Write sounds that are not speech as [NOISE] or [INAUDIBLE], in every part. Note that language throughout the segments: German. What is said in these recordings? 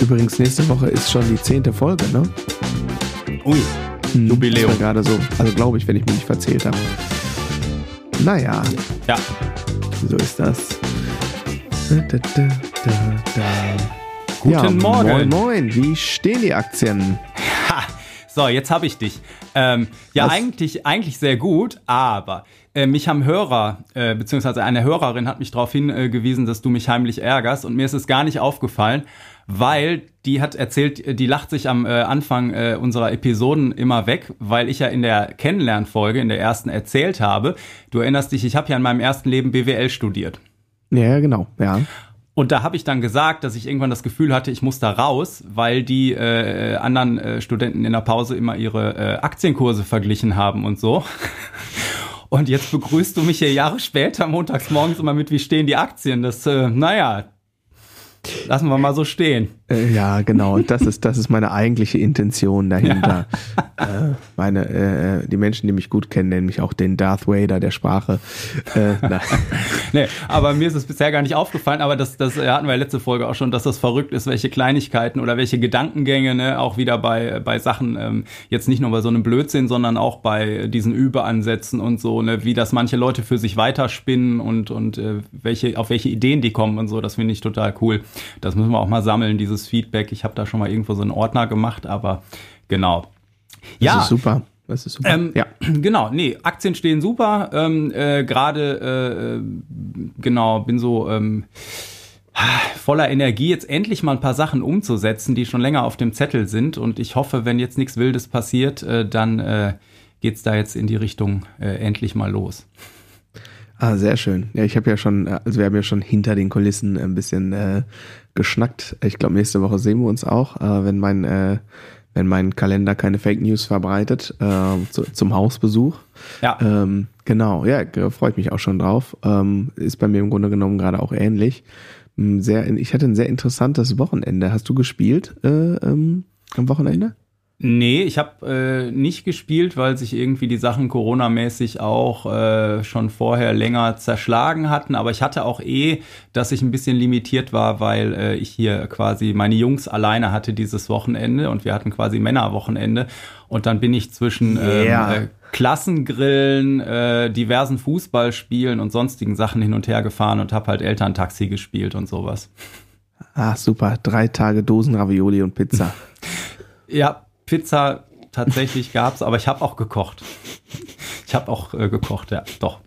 Übrigens, nächste Woche ist schon die zehnte Folge, ne? Ui, Hm, Jubiläum. Gerade so. Also glaube ich, wenn ich mich nicht verzählt habe. Naja, Ja, so ist das. Da, da, da, da, da. Guten ja, Morgen. Moin, moin. Wie stehen die Aktien? So, jetzt habe ich dich. Ähm, ja, Was? eigentlich, eigentlich sehr gut, aber äh, mich haben Hörer, äh, beziehungsweise eine Hörerin hat mich darauf hingewiesen, dass du mich heimlich ärgerst und mir ist es gar nicht aufgefallen, weil die hat erzählt, die lacht sich am äh, Anfang äh, unserer Episoden immer weg, weil ich ja in der Kennenlernfolge, in der ersten erzählt habe, du erinnerst dich, ich habe ja in meinem ersten Leben BWL studiert. Ja, ja, genau. Ja. Und da habe ich dann gesagt, dass ich irgendwann das Gefühl hatte, ich muss da raus, weil die äh, anderen äh, Studenten in der Pause immer ihre äh, Aktienkurse verglichen haben und so. [LAUGHS] Und jetzt begrüßt du mich hier Jahre später, montags morgens immer mit, wie stehen die Aktien? Das, äh, naja, lassen wir mal so stehen. Äh, ja, genau. Das ist, das ist meine eigentliche Intention dahinter. [LAUGHS] Äh, meine, äh, die Menschen, die mich gut kennen, nennen mich auch den Darth Vader der Sprache. Äh, [LAUGHS] Nee, aber mir ist es bisher gar nicht aufgefallen, aber das, das äh, hatten wir ja letzte Folge auch schon, dass das verrückt ist, welche Kleinigkeiten oder welche Gedankengänge, ne, auch wieder bei, bei Sachen, ähm, jetzt nicht nur bei so einem Blödsinn, sondern auch bei diesen Überansätzen und so, ne, wie das manche Leute für sich weiterspinnen und, und äh, welche, auf welche Ideen die kommen und so, das finde ich total cool. Das müssen wir auch mal sammeln, dieses Feedback. Ich habe da schon mal irgendwo so einen Ordner gemacht, aber genau. das ist super. Das ist super. Ähm, ja. [CLEARS THROAT] Genau, nee, Aktien stehen super. Ähm, äh, Gerade, äh, genau, bin so ähm, voller Energie, jetzt endlich mal ein paar Sachen umzusetzen, die schon länger auf dem Zettel sind. Und ich hoffe, wenn jetzt nichts Wildes passiert, äh, dann äh, geht's da jetzt in die Richtung äh, endlich mal los. Ah, sehr schön. Ja, ich habe ja schon, äh, also wir haben ja schon hinter den Kulissen ein bisschen äh, geschnackt. Ich glaube, nächste Woche sehen wir uns auch, äh, wenn mein, äh, wenn mein Kalender keine Fake News verbreitet, äh, zu, zum Hausbesuch. Ja, Ähm, genau, ja, freut mich auch schon drauf. Ähm, ist bei mir im Grunde genommen gerade auch ähnlich. Sehr, ich hatte ein sehr interessantes Wochenende. Hast du gespielt äh, ähm, am Wochenende? Nee, ich habe äh, nicht gespielt, weil sich irgendwie die Sachen Corona-mäßig auch äh, schon vorher länger zerschlagen hatten. Aber ich hatte auch eh, dass ich ein bisschen limitiert war, weil äh, ich hier quasi meine Jungs alleine hatte dieses Wochenende und wir hatten quasi Männerwochenende. Und dann bin ich zwischen Yeah. ähm, äh, Klassengrillen, äh, diversen Fußballspielen und sonstigen Sachen hin und her gefahren und habe halt Elterntaxi gespielt und sowas. Ah, super. Drei Tage Dosen Ravioli und Pizza. [LAUGHS] Ja, Pizza tatsächlich [LAUGHS] gab's, aber ich habe auch gekocht. Ich habe auch äh, gekocht, ja, doch.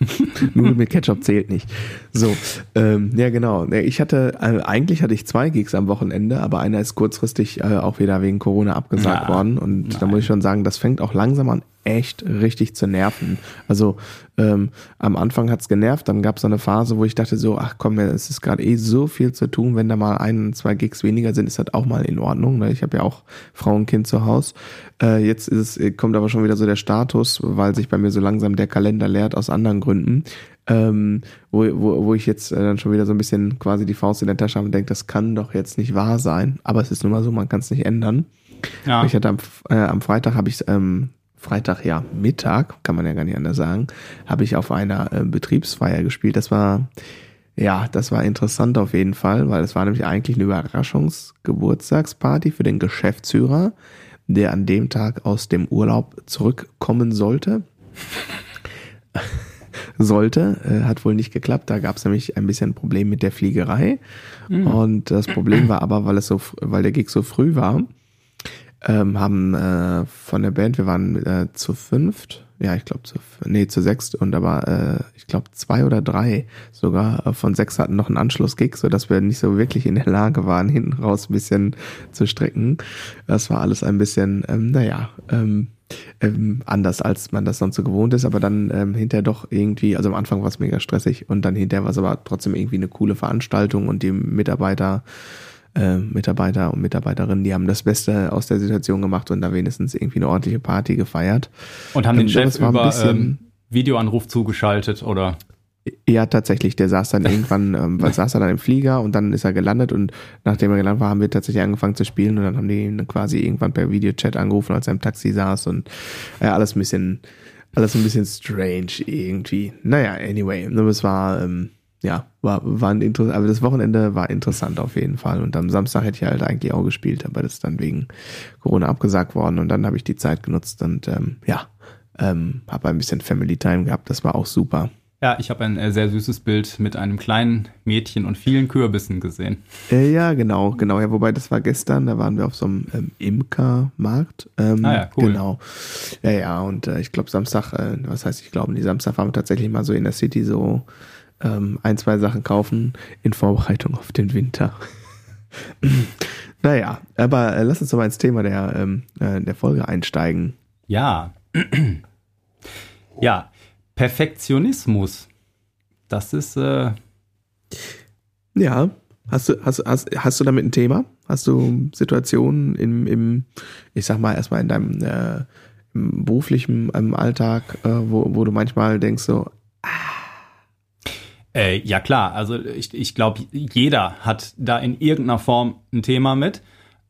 [LAUGHS] Nudeln mit Ketchup zählt nicht. So, ähm, ja genau. Ich hatte, äh, eigentlich hatte ich zwei Gigs am Wochenende, aber einer ist kurzfristig äh, auch wieder wegen Corona abgesagt Na, worden. Und da muss ich schon sagen, das fängt auch langsam an, echt richtig zu nerven. Also ähm, am Anfang hat's genervt, dann gab's so eine Phase, wo ich dachte so, ach komm, es ist gerade eh so viel zu tun, wenn da mal ein, zwei Gigs weniger sind, ist das auch mal in Ordnung. Ne? Ich habe ja auch Frau und Kind zu Hause. Äh, jetzt ist es, kommt aber schon wieder so der Status, weil sich bei mir so langsam der Kalender leert aus anderen Gründen. Ähm, wo, wo, wo ich jetzt äh, dann schon wieder so ein bisschen quasi die Faust in der Tasche habe und denke, das kann doch jetzt nicht wahr sein. Aber es ist nun mal so, man kann es nicht ändern. Ja, Ich hatte am, äh, am Freitag habe ich ähm, Freitag ja Mittag, kann man ja gar nicht anders sagen, habe ich auf einer äh, Betriebsfeier gespielt. Das war ja, das war interessant auf jeden Fall, weil es war nämlich eigentlich eine Überraschungsgeburtstagsparty für den Geschäftsführer, der an dem Tag aus dem Urlaub zurückkommen sollte. [LAUGHS] sollte, äh, hat wohl nicht geklappt. Da gab es nämlich ein bisschen ein Problem mit der Fliegerei. Und das Problem war aber, weil es so, weil der Gig so früh war, ähm, haben äh, von der Band, wir waren äh, zu fünft, ja, ich glaube zu, nee, zu sechst und aber äh, ich glaube zwei oder drei sogar. Äh, von sechs hatten noch einen Anschlussgig, so dass wir nicht so wirklich in der Lage waren, [LAUGHS] hinten raus ein bisschen zu strecken. Das war alles ein bisschen, ähm, naja, ähm, ähm, anders, als man das sonst so gewohnt ist, aber dann ähm, hinterher doch irgendwie, also am Anfang war es mega stressig und dann hinterher war es aber trotzdem irgendwie eine coole Veranstaltung und die Mitarbeiter äh, Mitarbeiter und Mitarbeiterinnen, die haben das Beste aus der Situation gemacht und da wenigstens irgendwie eine ordentliche Party gefeiert. und haben den ähm, Chef das war ein über bisschen- ähm, Videoanruf zugeschaltet oder Ja, tatsächlich, der saß dann [LAUGHS] irgendwann, ähm, weil saß er dann im Flieger und dann ist er gelandet und nachdem er gelandet war, haben wir tatsächlich angefangen zu spielen und dann haben die ihn quasi irgendwann per Videochat angerufen, als er im Taxi saß und ja, alles ein bisschen, alles ein bisschen strange irgendwie. Naja, anyway, es war, ähm, ja, war, war ein interessant, aber das Wochenende war interessant auf jeden Fall. Und am Samstag hätte ich halt eigentlich auch gespielt, aber das ist dann wegen Corona abgesagt worden und dann habe ich die Zeit genutzt und ähm, ja, ähm, habe ein bisschen Family Time gehabt. Das war auch super. Ja, ich habe ein äh, sehr süßes Bild mit einem kleinen Mädchen und vielen Kürbissen gesehen. Äh, ja, genau, genau. Ja, wobei das war gestern, da waren wir auf so einem ähm, Imkermarkt. Ähm, ah ja, cool. Genau. Ja, ja, und äh, ich glaube Samstag, äh, was heißt ich glaube, die Samstag waren wir tatsächlich mal so in der City so ähm, ein, zwei Sachen kaufen in Vorbereitung auf den Winter. naja, aber äh, lass uns doch mal ins Thema der, ähm, äh, der Folge einsteigen. Ja. ja, Perfektionismus. Das ist. Äh ja, hast du, hast, hast, hast du damit ein Thema? Hast du Situationen im, im ich sag mal, erstmal in deinem äh, beruflichen im Alltag, äh, wo, wo du manchmal denkst so, ah, äh, ja klar, also ich, ich glaube, jeder hat da in irgendeiner Form ein Thema mit.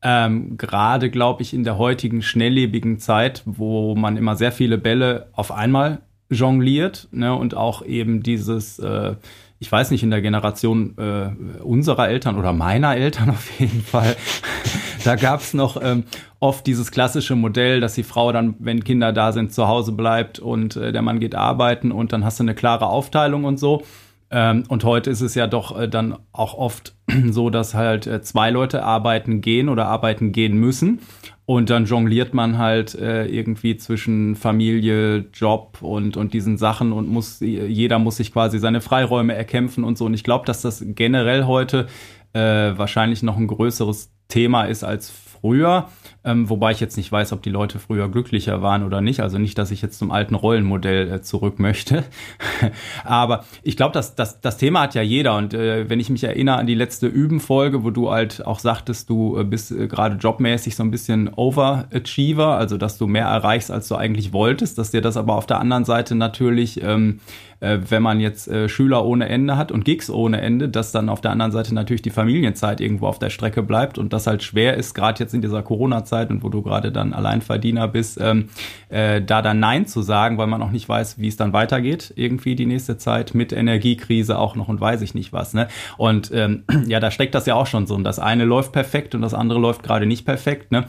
Ähm, Gerade, glaube ich, in der heutigen schnelllebigen Zeit, wo man immer sehr viele Bälle auf einmal jongliert ne, und auch eben dieses, äh, ich weiß nicht, in der Generation äh, unserer Eltern oder meiner Eltern auf jeden Fall, [LAUGHS] da gab es noch ähm, oft dieses klassische Modell, dass die Frau dann, wenn Kinder da sind, zu Hause bleibt und äh, der Mann geht arbeiten und dann hast du eine klare Aufteilung und so. Ähm, und heute ist es ja doch äh, dann auch oft [CLEARS THROAT] so, dass halt äh, zwei Leute arbeiten gehen oder arbeiten gehen müssen. Und dann jongliert man halt äh, irgendwie zwischen Familie, Job und, und diesen Sachen und muss, jeder muss sich quasi seine Freiräume erkämpfen und so. Und ich glaube, dass das generell heute äh, wahrscheinlich noch ein größeres Thema ist als früher. Ähm, wobei ich jetzt nicht weiß, ob die Leute früher glücklicher waren oder nicht. Also nicht, dass ich jetzt zum alten Rollenmodell äh, zurück möchte. [LAUGHS] Aber ich glaube, das, das, das Thema hat ja jeder. Und äh, wenn ich mich erinnere an die letzte Üben-Folge, wo du halt auch sagtest, du äh, bist äh, gerade jobmäßig so ein bisschen Overachiever, also dass du mehr erreichst, als du eigentlich wolltest, dass dir das aber auf der anderen Seite natürlich ähm, äh, wenn man jetzt äh, Schüler ohne Ende hat und Gigs ohne Ende, dass dann auf der anderen Seite natürlich die Familienzeit irgendwo auf der Strecke bleibt und das halt schwer ist, gerade jetzt in dieser Corona-Zeit und wo du gerade dann Alleinverdiener bist, ähm, äh, da dann Nein zu sagen, weil man auch nicht weiß, wie es dann weitergeht, irgendwie die nächste Zeit mit Energiekrise auch noch und weiß ich nicht was. Ne? Und ähm, [CLEARS THROAT] ja, da steckt das ja auch schon so. Und das eine läuft perfekt und das andere läuft gerade nicht perfekt. Ne?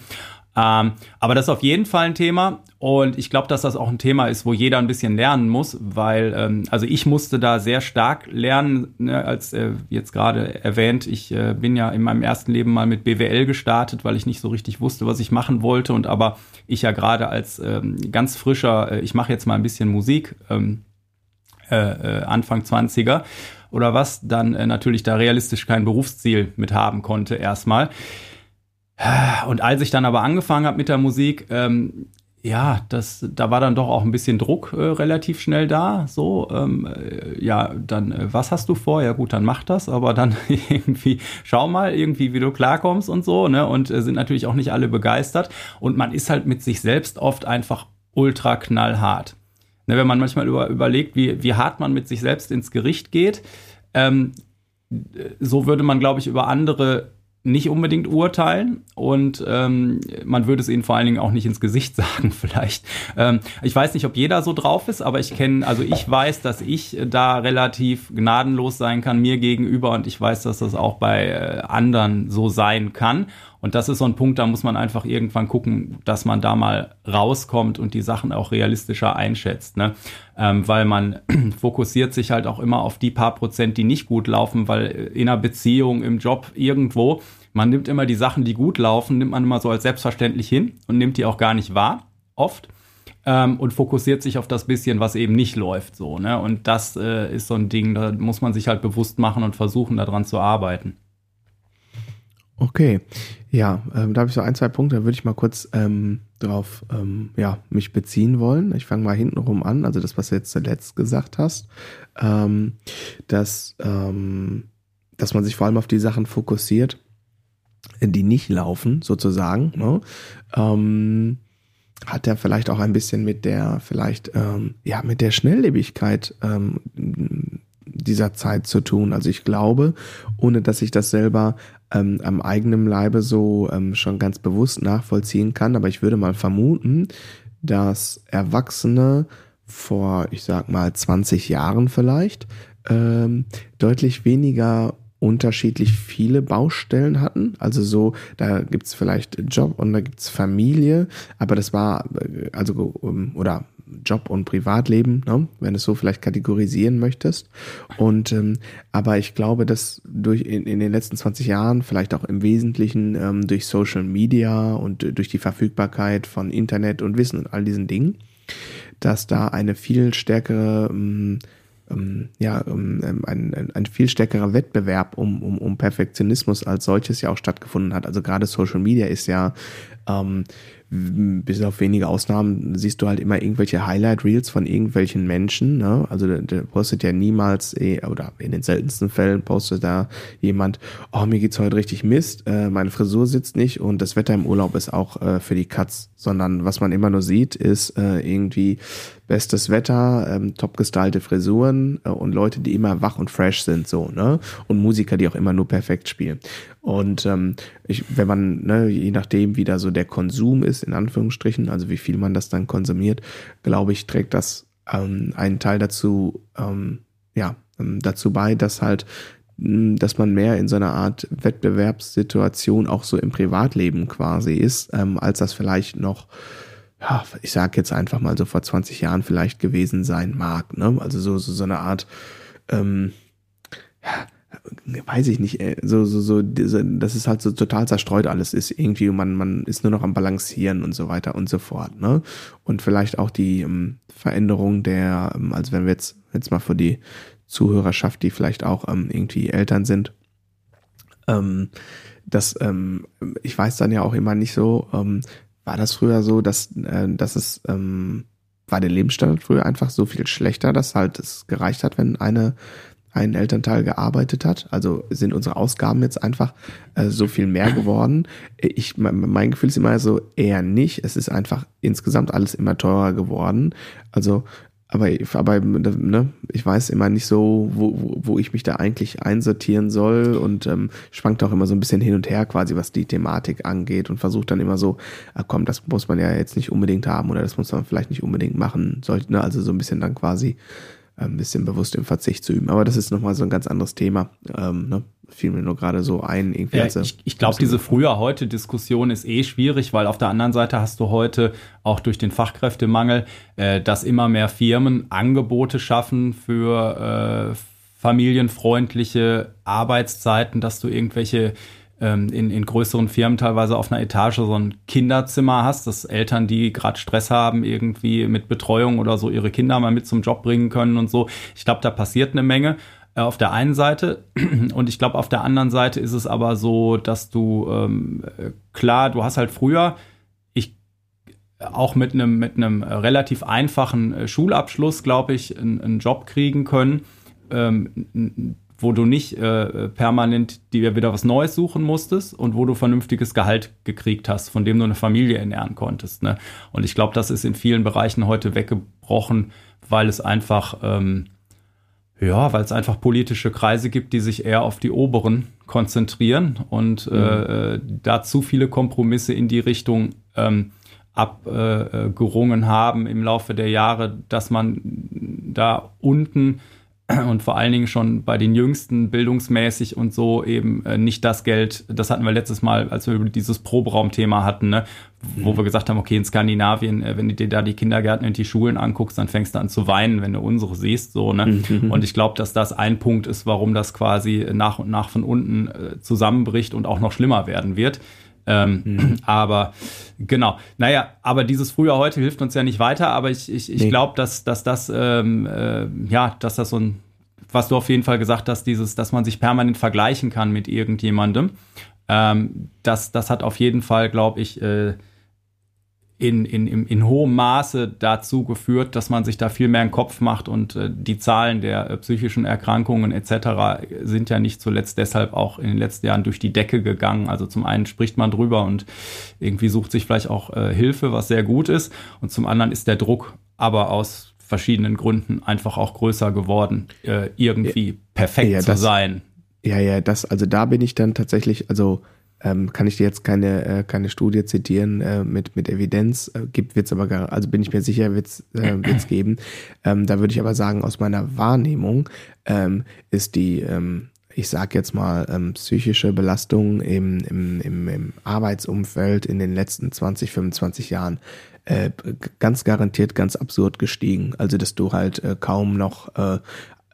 Ähm, aber das ist auf jeden Fall ein Thema und ich glaube, dass das auch ein Thema ist, wo jeder ein bisschen lernen muss, weil ähm, also ich musste da sehr stark lernen, ne, als äh, jetzt gerade erwähnt, ich äh, bin ja in meinem ersten Leben mal mit BWL gestartet, weil ich nicht so richtig wusste, was ich machen wollte und aber ich ja gerade als ähm, ganz frischer, äh, ich mache jetzt mal ein bisschen Musik, ähm, äh, äh, Anfang 20er oder was, dann äh, natürlich da realistisch kein Berufsziel mit haben konnte erstmal. Und als ich dann aber angefangen habe mit der Musik, ähm, ja, das, da war dann doch auch ein bisschen Druck äh, relativ schnell da. So, ähm, äh, ja, dann, äh, was hast du vor? Ja, gut, dann mach das, aber dann [LAUGHS] irgendwie, schau mal irgendwie, wie du klarkommst und so, ne? Und äh, sind natürlich auch nicht alle begeistert. Und man ist halt mit sich selbst oft einfach ultra knallhart. Ne, wenn man manchmal über, überlegt, wie, wie hart man mit sich selbst ins Gericht geht, ähm, so würde man, glaube ich, über andere nicht unbedingt urteilen und ähm, man würde es ihnen vor allen Dingen auch nicht ins Gesicht [LAUGHS] sagen vielleicht. Ähm, ich weiß nicht, ob jeder so drauf ist, aber ich kenne, also ich weiß, dass ich da relativ gnadenlos sein kann mir gegenüber und ich weiß, dass das auch bei äh, anderen so sein kann und das ist so ein Punkt, da muss man einfach irgendwann gucken, dass man da mal rauskommt und die Sachen auch realistischer einschätzt. Ne? Ähm, weil man [CLEARS THROAT] fokussiert sich halt auch immer auf die paar Prozent, die nicht gut laufen, weil in einer Beziehung, im Job, irgendwo, man nimmt immer die Sachen, die gut laufen, nimmt man immer so als selbstverständlich hin und nimmt die auch gar nicht wahr, oft. Ähm, und fokussiert sich auf das bisschen, was eben nicht läuft, so, ne? Und das äh, ist so ein Ding, da muss man sich halt bewusst machen und versuchen, daran zu arbeiten. Okay, ja, ähm, da habe ich so ein, zwei Punkte, da würde ich mal kurz ähm, drauf ähm, ja, mich beziehen wollen. Ich fange mal hintenrum an, also das, was du jetzt zuletzt gesagt hast, ähm, dass, ähm, dass man sich vor allem auf die Sachen fokussiert, die nicht laufen, sozusagen. Ne? Ähm, hat ja vielleicht auch ein bisschen mit der, vielleicht, ja, mit der Schnelllebigkeit dieser Zeit zu tun. Also ich glaube, ohne dass ich das selber ähm, am eigenen Leibe so ähm, schon ganz bewusst nachvollziehen kann, aber ich würde mal vermuten, dass Erwachsene vor, ich sag mal, 20 Jahren vielleicht, ähm, deutlich weniger unterschiedlich viele Baustellen hatten. Also so, da gibt's vielleicht Job und da gibt's Familie, aber das war, äh, also, ähm, oder Job und Privatleben, ne? wenn du es so vielleicht kategorisieren möchtest. Und ähm, aber ich glaube, dass durch in, in den letzten 20 Jahren, vielleicht auch im Wesentlichen ähm, durch Social Media und durch die Verfügbarkeit von Internet und Wissen und all diesen Dingen, dass da eine viel stärkere ähm, ähm, ja, ähm, ein, ein, ein viel stärkerer Wettbewerb um, um, um Perfektionismus als solches ja auch stattgefunden hat. Also gerade Social Media ist ja ähm, bis auf wenige Ausnahmen siehst du halt immer irgendwelche Highlight-Reels von irgendwelchen Menschen. Ne? Also der, der postet ja niemals, eh, oder in den seltensten Fällen postet da jemand, oh, mir geht's heute richtig Mist, äh, meine Frisur sitzt nicht und das Wetter im Urlaub ist auch äh, für die Katz. Sondern was man immer nur sieht, ist äh, irgendwie bestes Wetter, ähm, top gestylte Frisuren äh, und Leute, die immer wach und fresh sind, so, ne? Und Musiker, die auch immer nur perfekt spielen. Und ähm, ich, wenn man, ne, je nachdem, wie da so der Konsum ist, in Anführungsstrichen, also wie viel man das dann konsumiert, glaube ich, trägt das ähm, einen Teil dazu, ähm, ja, ähm, dazu bei, dass halt hm, dass man mehr in so einer Art Wettbewerbssituation auch so im Privatleben quasi ist, ähm, als das vielleicht noch ja, ich sag jetzt einfach mal so vor 20 Jahren vielleicht gewesen sein mag. Ne? Also so, so, so eine Art, ähm, ja, weiß ich nicht, äh, so, so, so, diese, dass es halt so total zerstreut alles ist. Irgendwie, man, man ist nur noch am Balancieren und so weiter und so fort. Ne? Und vielleicht auch die ähm, Veränderung der, ähm, also wenn wir jetzt, jetzt mal für die Zuhörerschaft, die vielleicht auch ähm, irgendwie Eltern sind, ähm, das, ähm, ich weiß dann ja auch immer nicht so, ähm, war das früher so, dass, äh, dass es ähm, war der Lebensstandard früher einfach so viel schlechter, dass halt es gereicht hat, wenn eine ein Elternteil gearbeitet hat. Also sind unsere Ausgaben jetzt einfach äh, so viel mehr geworden. Ich, mein, mein Gefühl ist immer so eher nicht. Es ist einfach insgesamt alles immer teurer geworden. Also aber, aber ne, ich weiß immer nicht so, wo, wo, wo ich mich da eigentlich einsortieren soll und ähm, schwankt auch immer so ein bisschen hin und her quasi, was die Thematik angeht und versucht dann immer so, ah, komm, das muss man ja jetzt nicht unbedingt haben oder das muss man vielleicht nicht unbedingt machen, sollte, ne? also so ein bisschen dann quasi ein bisschen bewusst im Verzicht zu üben. Aber das ist nochmal so ein ganz anderes Thema. Ähm, ne? Fiel mir nur gerade so ein. Irgendwie ja, ich ich glaube, diese früher-heute-Diskussion ist eh schwierig, weil auf der anderen Seite hast du heute auch durch den Fachkräftemangel, äh, dass immer mehr Firmen Angebote schaffen für äh, familienfreundliche Arbeitszeiten, dass du irgendwelche in, in größeren Firmen teilweise auf einer Etage so ein Kinderzimmer hast, dass Eltern, die gerade Stress haben, irgendwie mit Betreuung oder so ihre Kinder mal mit zum Job bringen können und so. Ich glaube, da passiert eine Menge äh, auf der einen Seite [CLEARS THROAT] und ich glaube auf der anderen Seite ist es aber so, dass du ähm, klar, du hast halt früher ich auch mit einem mit einem relativ einfachen äh, Schulabschluss, glaube ich, einen, einen Job kriegen können. Ähm, wo du nicht äh, permanent dir wieder was Neues suchen musstest und wo du vernünftiges Gehalt gekriegt hast, von dem du eine Familie ernähren konntest. Ne? Und ich glaube, das ist in vielen Bereichen heute weggebrochen, weil es einfach, ähm, ja, weil es einfach politische Kreise gibt, die sich eher auf die Oberen konzentrieren und mhm. äh, da zu viele Kompromisse in die Richtung ähm, abgerungen äh, haben im Laufe der Jahre, dass man da unten [CLEARS THROAT] und vor allen Dingen schon bei den Jüngsten bildungsmäßig und so eben äh, nicht das Geld, das hatten wir letztes Mal, als wir über dieses Proberaumthema hatten, ne? wo mhm. wir gesagt haben, okay, in Skandinavien, äh, wenn du dir da die Kindergärten und die Schulen anguckst, dann fängst du an zu weinen, wenn du unsere siehst, so, ne? Mhm. Und ich glaube, dass das ein Punkt ist, warum das quasi nach und nach von unten äh, zusammenbricht und auch noch schlimmer werden wird. Ähm, mhm. [CLEARS THROAT] Aber genau, naja, aber dieses früher heute hilft uns ja nicht weiter, aber ich, ich, ich nee. glaube, dass, dass das, ähm, äh, ja, dass das so ein, was du auf jeden Fall gesagt hast, dieses, dass man sich permanent vergleichen kann mit irgendjemandem, ähm, das, das hat auf jeden Fall, glaube ich, äh, in, in, in, in hohem Maße dazu geführt, dass man sich da viel mehr einen Kopf macht und äh, die Zahlen der äh, psychischen Erkrankungen etc. sind ja nicht zuletzt deshalb auch in den letzten Jahren durch die Decke gegangen. Also zum einen spricht man drüber und irgendwie sucht sich vielleicht auch äh, Hilfe, was sehr gut ist. Und zum anderen ist der Druck aber aus verschiedenen Gründen einfach auch größer geworden, äh, irgendwie perfekt ja, das, zu sein. Ja, ja, das, also da bin ich dann tatsächlich, also ähm, kann ich dir jetzt keine, äh, keine Studie zitieren äh, mit, mit Evidenz, äh, gibt wird's aber, gar, also bin ich mir sicher, wird's äh, geben. Ähm, da würde ich aber sagen, aus meiner Wahrnehmung ähm, ist die, ähm, ich sag jetzt mal, ähm, psychische Belastung im, im, im, im Arbeitsumfeld in den letzten 20, 25 Jahren äh, ganz garantiert ganz absurd gestiegen. Also, dass du halt äh, kaum noch äh,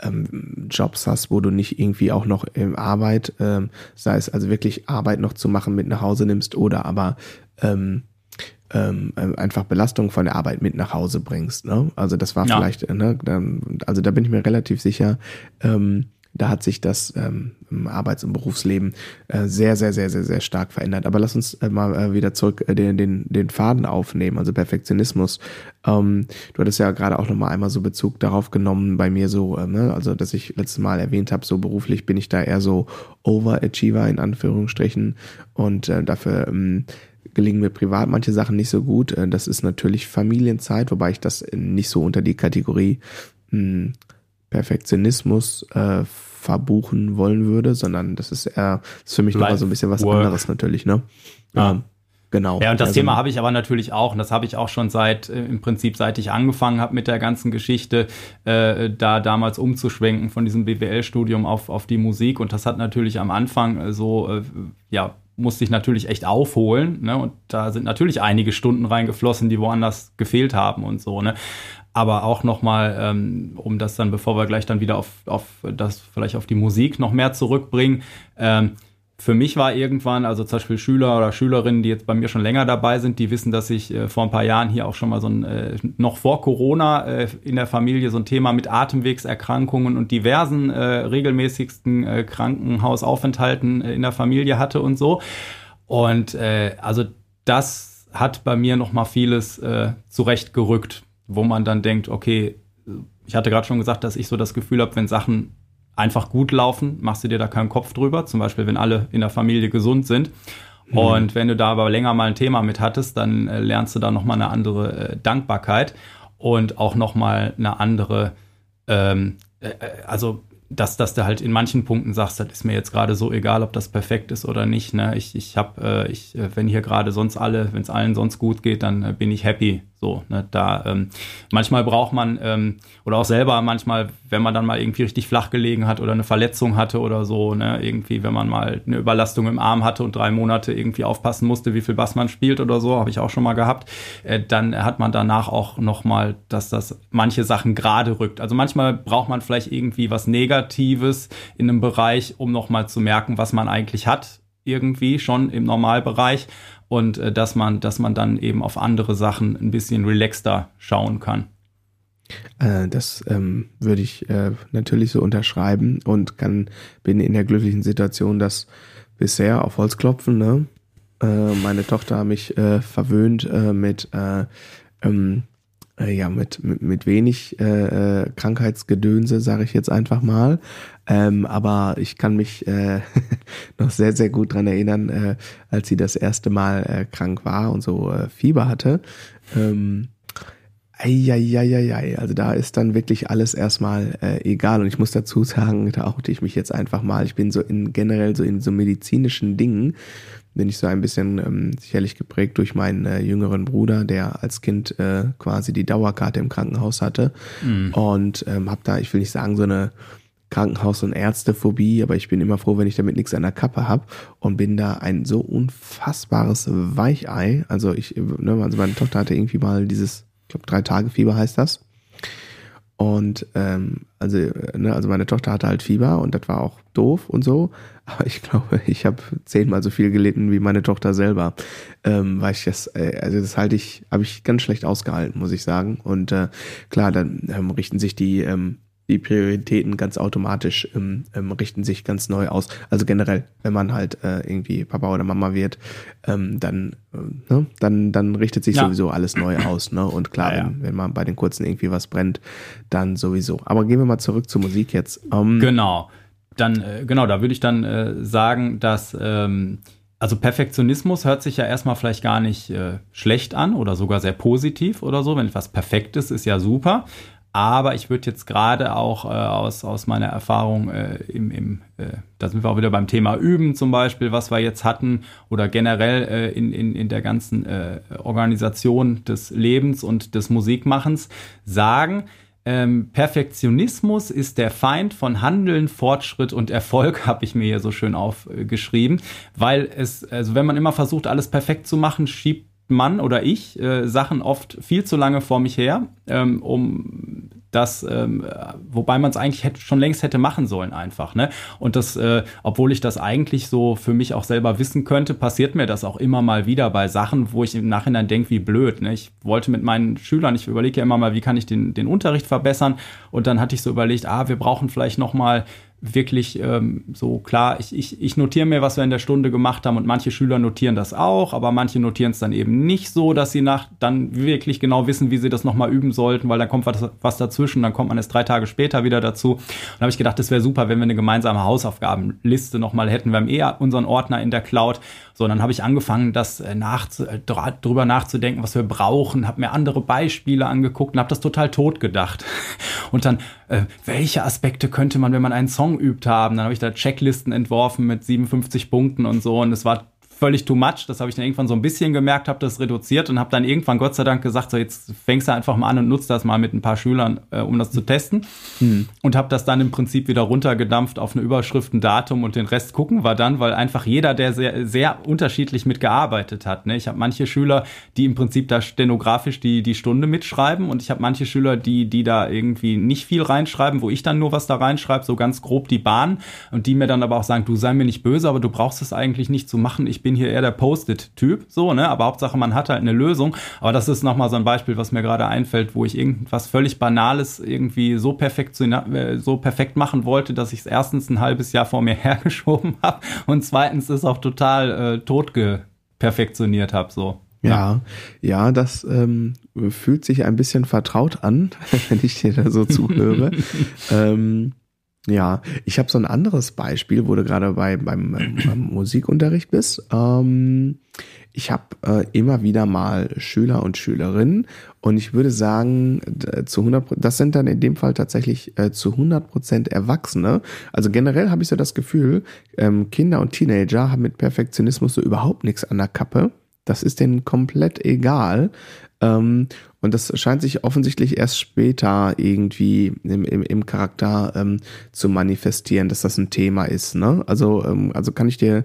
ähm, Jobs hast, wo du nicht irgendwie auch noch im Arbeit, ähm, sei es also wirklich Arbeit noch zu machen, mit nach Hause nimmst oder aber ähm, ähm, einfach Belastung von der Arbeit mit nach Hause bringst. Ne? Also das war ja. vielleicht, ne, also da bin ich mir relativ sicher, ähm, da hat sich das ähm, im Arbeits- und Berufsleben äh, sehr, sehr, sehr, sehr, sehr stark verändert. Aber lass uns äh, mal äh, wieder zurück äh, den, den, den Faden aufnehmen, also Perfektionismus. Ähm, du hattest ja gerade auch nochmal einmal so Bezug darauf genommen bei mir so, äh, ne, also dass ich letztes Mal erwähnt habe, so beruflich bin ich da eher so Overachiever in Anführungsstrichen und äh, dafür ähm, gelingen mir privat manche Sachen nicht so gut. Das ist natürlich Familienzeit, wobei ich das nicht so unter die Kategorie hm, Perfektionismus äh, verbuchen wollen würde, sondern das ist eher, das ist für mich nochmal so ein bisschen was Work. anderes natürlich, ne? Ja. Ähm, Genau. Ja, und das also, Thema habe ich aber natürlich auch, und das habe ich auch schon seit, äh, im Prinzip seit ich angefangen habe mit der ganzen Geschichte, äh, da damals umzuschwenken von diesem BWL-Studium auf, auf die Musik. Und das hat natürlich am Anfang äh, so, äh, ja, musste ich natürlich echt aufholen. Ne? Und da sind natürlich einige Stunden reingeflossen, die woanders gefehlt haben und so. Ne? Aber auch nochmal, ähm, um das dann, bevor wir gleich dann wieder auf, auf das, vielleicht auf die Musik noch mehr zurückbringen, ähm, für mich war irgendwann, also zum Beispiel Schüler oder Schülerinnen, die jetzt bei mir schon länger dabei sind, die wissen, dass ich äh, vor ein paar Jahren hier auch schon mal so ein, äh, noch vor Corona äh, in der Familie so ein Thema mit Atemwegserkrankungen und diversen äh, regelmäßigsten äh, Krankenhausaufenthalten äh, in der Familie hatte und so. Und also das hat bei mir noch mal vieles zurechtgerückt wo man dann denkt, okay, ich hatte gerade schon gesagt, dass ich so das Gefühl habe, wenn Sachen einfach gut laufen, machst du dir da keinen Kopf drüber. Zum Beispiel, wenn alle in der Familie gesund sind. Mhm. Und wenn du da aber länger mal ein Thema mit hattest, dann äh, lernst du da nochmal eine andere äh, Dankbarkeit und auch nochmal eine andere, ähm, äh, äh, also dass, dass du halt in manchen Punkten sagst, das ist mir jetzt gerade so egal, ob das perfekt ist oder nicht. Ne? Ich, ich habe, äh, ich, äh, wenn hier gerade sonst alle, wenn es allen sonst gut geht, dann äh, bin ich happy. So, ne? da ähm, manchmal braucht man ähm, oder auch selber manchmal, wenn man dann mal irgendwie richtig flach gelegen hat oder eine Verletzung hatte oder so, ne, irgendwie, wenn man mal eine Überlastung im Arm hatte und drei Monate irgendwie aufpassen musste, wie viel Bass man spielt oder so, habe ich auch schon mal gehabt, äh, dann hat man danach auch noch mal, dass das manche Sachen gerade rückt. Also manchmal braucht man vielleicht irgendwie was Negatives in einem Bereich, um noch mal zu merken, was man eigentlich hat irgendwie schon im Normalbereich und äh, dass man, dass man dann eben auf andere Sachen ein bisschen relaxter schauen kann. Äh, das ähm, würde ich äh, natürlich so unterschreiben und kann, bin in der glücklichen Situation, dass bisher auf Holz klopfen, ne, äh, meine Tochter mich äh, verwöhnt mit ähm, äh, ja, mit, mit, mit wenig äh, äh, Krankheitsgedönse, sage ich jetzt einfach mal. Ähm, aber ich kann mich äh, [LAUGHS] noch sehr, sehr gut dran erinnern, äh, als sie das erste Mal äh, krank war und so äh, Fieber hatte. Ähm, Eieieiei, also da ist dann wirklich alles erstmal äh, egal. Und ich muss dazu sagen, da oute ich mich jetzt einfach mal. Ich bin so in generell so in so medizinischen Dingen bin ich so ein bisschen ähm, sicherlich geprägt durch meinen äh, jüngeren Bruder, der als Kind äh, quasi die Dauerkarte im Krankenhaus hatte. Mhm. Und ähm, habe da, ich will nicht sagen, so eine Krankenhaus- und Ärztephobie, aber ich bin immer froh, wenn ich damit nichts an der Kappe habe und bin da ein so unfassbares Weichei. Also ich, ne, also meine Tochter hatte irgendwie mal dieses, ich glaube, drei Tage Fieber heißt das. Und ähm, also, ne, also meine Tochter hatte halt Fieber und das war auch doof und so. Aber ich glaube, [LAUGHS] ich habe zehnmal so viel gelitten wie meine Tochter selber. Ähm, weil ich das, äh, also das halte ich, habe ich ganz schlecht ausgehalten, muss ich sagen. Und äh, klar, dann ähm, richten sich die ähm, die Prioritäten ganz automatisch ähm, ähm, richten sich ganz neu aus. Also generell, wenn man halt äh, irgendwie Papa oder Mama wird, ähm, dann, äh, ne, dann, dann richtet sich ja. sowieso alles neu [CLEARS THROAT] aus. Ne? Und klar, ja, ja. Wenn, wenn man bei den Kurzen irgendwie was brennt, dann sowieso. Aber gehen wir mal zurück zur Musik jetzt. Ähm, genau. Dann, äh, genau, da würde ich dann äh, sagen, dass ähm, also Perfektionismus hört sich ja erstmal vielleicht gar nicht äh, schlecht an oder sogar sehr positiv oder so. Wenn etwas perfekt ist, ist ja super. Aber ich würde jetzt gerade auch äh, aus, aus meiner Erfahrung äh, im, im äh, da sind wir auch wieder beim Thema Üben zum Beispiel, was wir jetzt hatten, oder generell äh, in, in, in der ganzen äh, Organisation des Lebens und des Musikmachens sagen, ähm, Perfektionismus ist der Feind von Handeln, Fortschritt und Erfolg, [LAUGHS] habe ich mir hier so schön aufgeschrieben, weil es, also wenn man immer versucht, alles perfekt zu machen, schiebt man oder ich äh, Sachen oft viel zu lange vor mich her, ähm, um das, ähm, wobei man es eigentlich hätte, schon längst hätte machen sollen einfach. Ne? Und das, äh, obwohl ich das eigentlich so für mich auch selber wissen könnte, passiert mir das auch immer mal wieder bei Sachen, wo ich im Nachhinein denke, wie blöd. Ne? Ich wollte mit meinen Schülern, ich überlege ja immer mal, wie kann ich den, den Unterricht verbessern. Und dann hatte ich so überlegt, ah, wir brauchen vielleicht noch mal wirklich ähm, so klar, ich, ich, ich notiere mir, was wir in der Stunde gemacht haben und manche Schüler notieren das auch, aber manche notieren es dann eben nicht so, dass sie nach dann wirklich genau wissen, wie sie das nochmal üben sollten, weil dann kommt was, was dazwischen, dann kommt man erst drei Tage später wieder dazu. Und habe ich gedacht, das wäre super, wenn wir eine gemeinsame Hausaufgabenliste nochmal hätten. Wir haben eh unseren Ordner in der Cloud. So, dann habe ich angefangen, das äh, nach, äh, drüber nachzudenken, was wir brauchen, habe mir andere Beispiele angeguckt und habe das total tot gedacht. [LAUGHS] Und dann, äh, welche Aspekte könnte man, wenn man einen Song übt, haben? Dann habe ich da Checklisten entworfen mit 57 Punkten und so und es war völlig too much. Das habe ich dann irgendwann so ein bisschen gemerkt, habe das reduziert und habe dann irgendwann Gott sei Dank gesagt, so jetzt fängst du einfach mal an und nutzt das mal mit ein paar Schülern, äh, um das zu testen. Hm. Und habe das dann im Prinzip wieder runtergedampft auf eine Überschrift, ein Datum und den Rest gucken wir dann, weil einfach jeder, der sehr, sehr unterschiedlich mitgearbeitet hat. Ne? Ich habe manche Schüler, die im Prinzip da stenografisch die, die Stunde mitschreiben und ich habe manche Schüler, die, die da irgendwie nicht viel reinschreiben, wo ich dann nur was da reinschreibe, so ganz grob die Bahn und die mir dann aber auch sagen, du sei mir nicht böse, aber du brauchst es eigentlich nicht zu machen. Ich bin bin hier eher der Post-it-Typ, so, ne? Aber Hauptsache, man hat halt eine Lösung. Aber das ist nochmal so ein Beispiel, was mir gerade einfällt, wo ich irgendwas völlig Banales irgendwie so perfekt, äh, so perfekt machen wollte, dass ich es erstens ein halbes Jahr vor mir [LAUGHS] hergeschoben habe und zweitens ist auch total äh, tot perfektioniert habe, so. Ja, ja, das ähm, fühlt sich ein bisschen vertraut an, [LAUGHS] wenn ich dir da so zuhöre. [LAUGHS] ähm, ja, ich habe so ein anderes Beispiel, wo du gerade bei, beim, beim [CLEARS THROAT] Musikunterricht bist. Ähm, ich habe äh, immer wieder mal Schüler und Schülerinnen und ich würde sagen, zu 100% das sind dann in dem Fall tatsächlich äh, zu 100 Prozent Erwachsene. Also generell habe ich so das Gefühl, ähm, Kinder und Teenager haben mit Perfektionismus so überhaupt nichts an der Kappe. Das ist denen komplett egal. Ähm, und das scheint sich offensichtlich erst später irgendwie im, im, im Charakter ähm, zu manifestieren, dass das ein Thema ist. Ne? Also, ähm, also kann ich dir,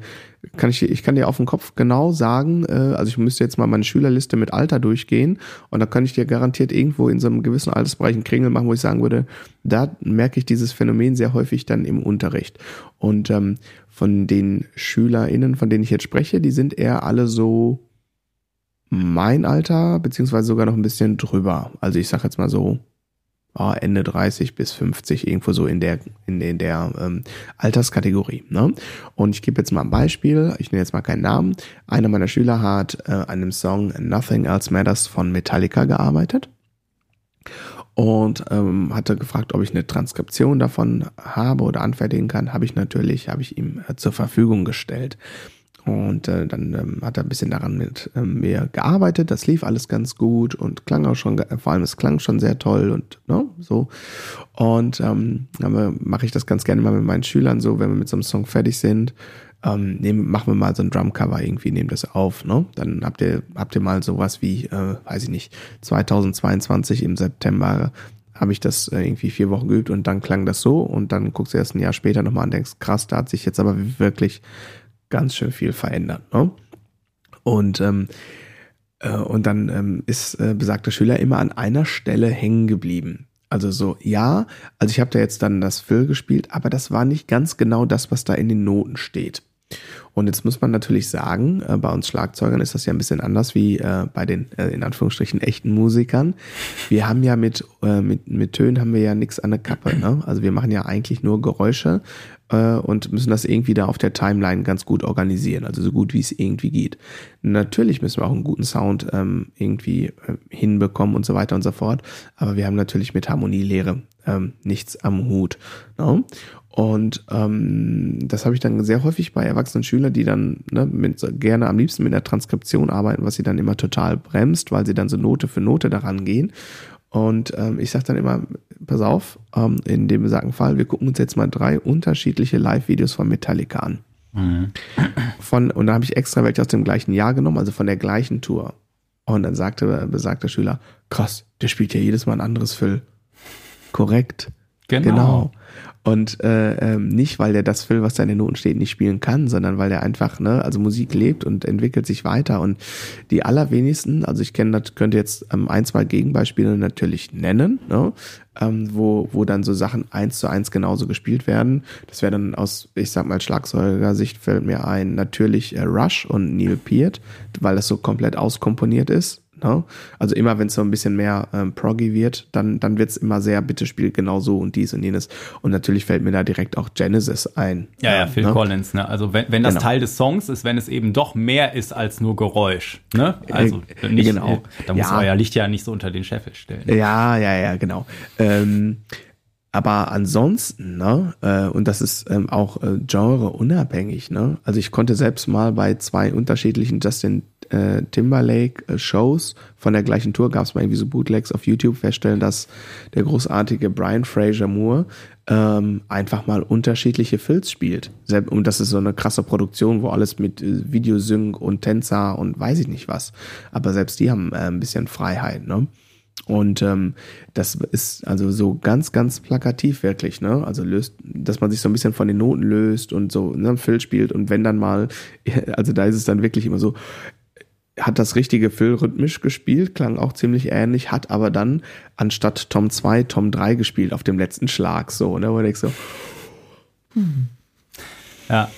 kann ich, ich kann dir auf den Kopf genau sagen, äh, also ich müsste jetzt mal meine Schülerliste mit Alter durchgehen und da kann ich dir garantiert irgendwo in so einem gewissen Altersbereich einen Kringel machen, wo ich sagen würde, da merke ich dieses Phänomen sehr häufig dann im Unterricht. Und ähm, von den SchülerInnen, von denen ich jetzt spreche, die sind eher alle so mein Alter, beziehungsweise sogar noch ein bisschen drüber. Also ich sag jetzt mal so, oh, Ende 30 bis 50, irgendwo so in der, in, in der ähm, Alterskategorie. Ne? Und ich gebe jetzt mal ein Beispiel, ich nenne jetzt mal keinen Namen. Einer meiner Schüler hat äh, an dem Song Nothing Else Matters von Metallica gearbeitet und ähm, hatte gefragt, ob ich eine Transkription davon habe oder anfertigen kann. Habe ich natürlich, habe ich ihm äh, zur Verfügung gestellt. Und äh, dann ähm, hat er ein bisschen daran mit ähm, mir gearbeitet. Das lief alles ganz gut und klang auch schon, vor allem es klang schon sehr toll und ne, so. Und ähm, dann mache ich das ganz gerne mal mit meinen Schülern so, wenn wir mit so einem Song fertig sind. Ähm, nehmen, machen wir mal so ein Drumcover irgendwie, nehmen das auf, ne? Dann habt ihr, habt ihr mal sowas wie, äh, weiß ich nicht, 2022 im September habe ich das äh, irgendwie vier Wochen geübt und dann klang das so und dann guckst du erst ein Jahr später nochmal und denkst, krass, da hat sich jetzt aber wirklich ganz schön viel verändert. Ne? Und, ähm, äh, und dann ähm, ist äh, besagter Schüler immer an einer Stelle hängen geblieben. Also so, ja, also ich habe da jetzt dann das Fill gespielt, aber das war nicht ganz genau das, was da in den Noten steht. Und jetzt muss man natürlich sagen, äh, bei uns Schlagzeugern ist das ja ein bisschen anders wie äh, bei den äh, in Anführungsstrichen echten Musikern. Wir haben ja mit, äh, mit, mit Tönen haben wir ja nichts an der Kappe. Ne? Also wir machen ja eigentlich nur Geräusche äh, und müssen das irgendwie da auf der Timeline ganz gut organisieren, also so gut wie es irgendwie geht. Natürlich müssen wir auch einen guten Sound ähm, irgendwie äh, hinbekommen und so weiter und so fort, aber wir haben natürlich mit Harmonielehre ähm, nichts am Hut. Ne? Und ähm, das habe ich dann sehr häufig bei erwachsenen Schülern, die dann ne, mit, gerne am liebsten mit der Transkription arbeiten, was sie dann immer total bremst, weil sie dann so Note für Note daran gehen. Und ähm, ich sage dann immer, pass auf, ähm, in dem besagten Fall, wir gucken uns jetzt mal drei unterschiedliche Live-Videos von Metallica an. Mhm. Von, und da habe ich extra welche aus dem gleichen Jahr genommen, also von der gleichen Tour. Und dann sagte besagter Schüler, krass, der spielt ja jedes Mal ein anderes Phil. Korrekt. Genau. genau. Und äh, ähm, nicht, weil der das Phil, was da in den Noten steht, nicht spielen kann, sondern weil der einfach, ne, also Musik lebt und entwickelt sich weiter. Und die allerwenigsten, also ich kenne das, könnte jetzt ähm, ein, zwei Gegenbeispiele natürlich nennen, ne, ähm, wo, wo dann so Sachen eins zu eins genauso gespielt werden. Das wäre dann aus, ich sag mal, Schlagzeuger-Sicht fällt mir ein, natürlich äh, Rush und Neil Peart, weil das so komplett auskomponiert ist. Ne? Also immer, wenn es so ein bisschen mehr ähm, proggy wird, dann, dann wird es immer sehr, bitte spielt genau so und dies und jenes. Und natürlich fällt mir da direkt auch Genesis ein. Ja, ja, Phil ne? Collins. Ne? Also wenn, wenn das genau. Teil des Songs ist, wenn es eben doch mehr ist als nur Geräusch. Ne? Also äh, nicht, genau. Äh, da muss ja. euer Licht ja nicht so unter den Scheffel stellen. Ja, ja, ja, genau. Ähm, aber ansonsten, ne, äh, und das ist ähm, auch äh, Genre unabhängig, ne? Also ich konnte selbst mal bei zwei unterschiedlichen Justin äh, Timberlake äh, Shows von der gleichen Tour gab es mal irgendwie so Bootlegs auf YouTube feststellen, dass der großartige Brian Fraser Moore ähm, einfach mal unterschiedliche Filz spielt. Und das ist so eine krasse Produktion, wo alles mit äh, Videosync und Tänzer und weiß ich nicht was. Aber selbst die haben äh, ein bisschen Freiheit, ne? Und ähm, das ist also so ganz, ganz plakativ wirklich, ne? Also löst, dass man sich so ein bisschen von den Noten löst und so, ne, Phil spielt und wenn dann mal, [LAUGHS] also da ist es dann wirklich immer so, hat das richtige Phil rhythmisch gespielt, klang auch ziemlich ähnlich, hat aber dann anstatt Tom 2 Tom 3 gespielt auf dem letzten Schlag, so, ne? Wo ich so, hm. Ja,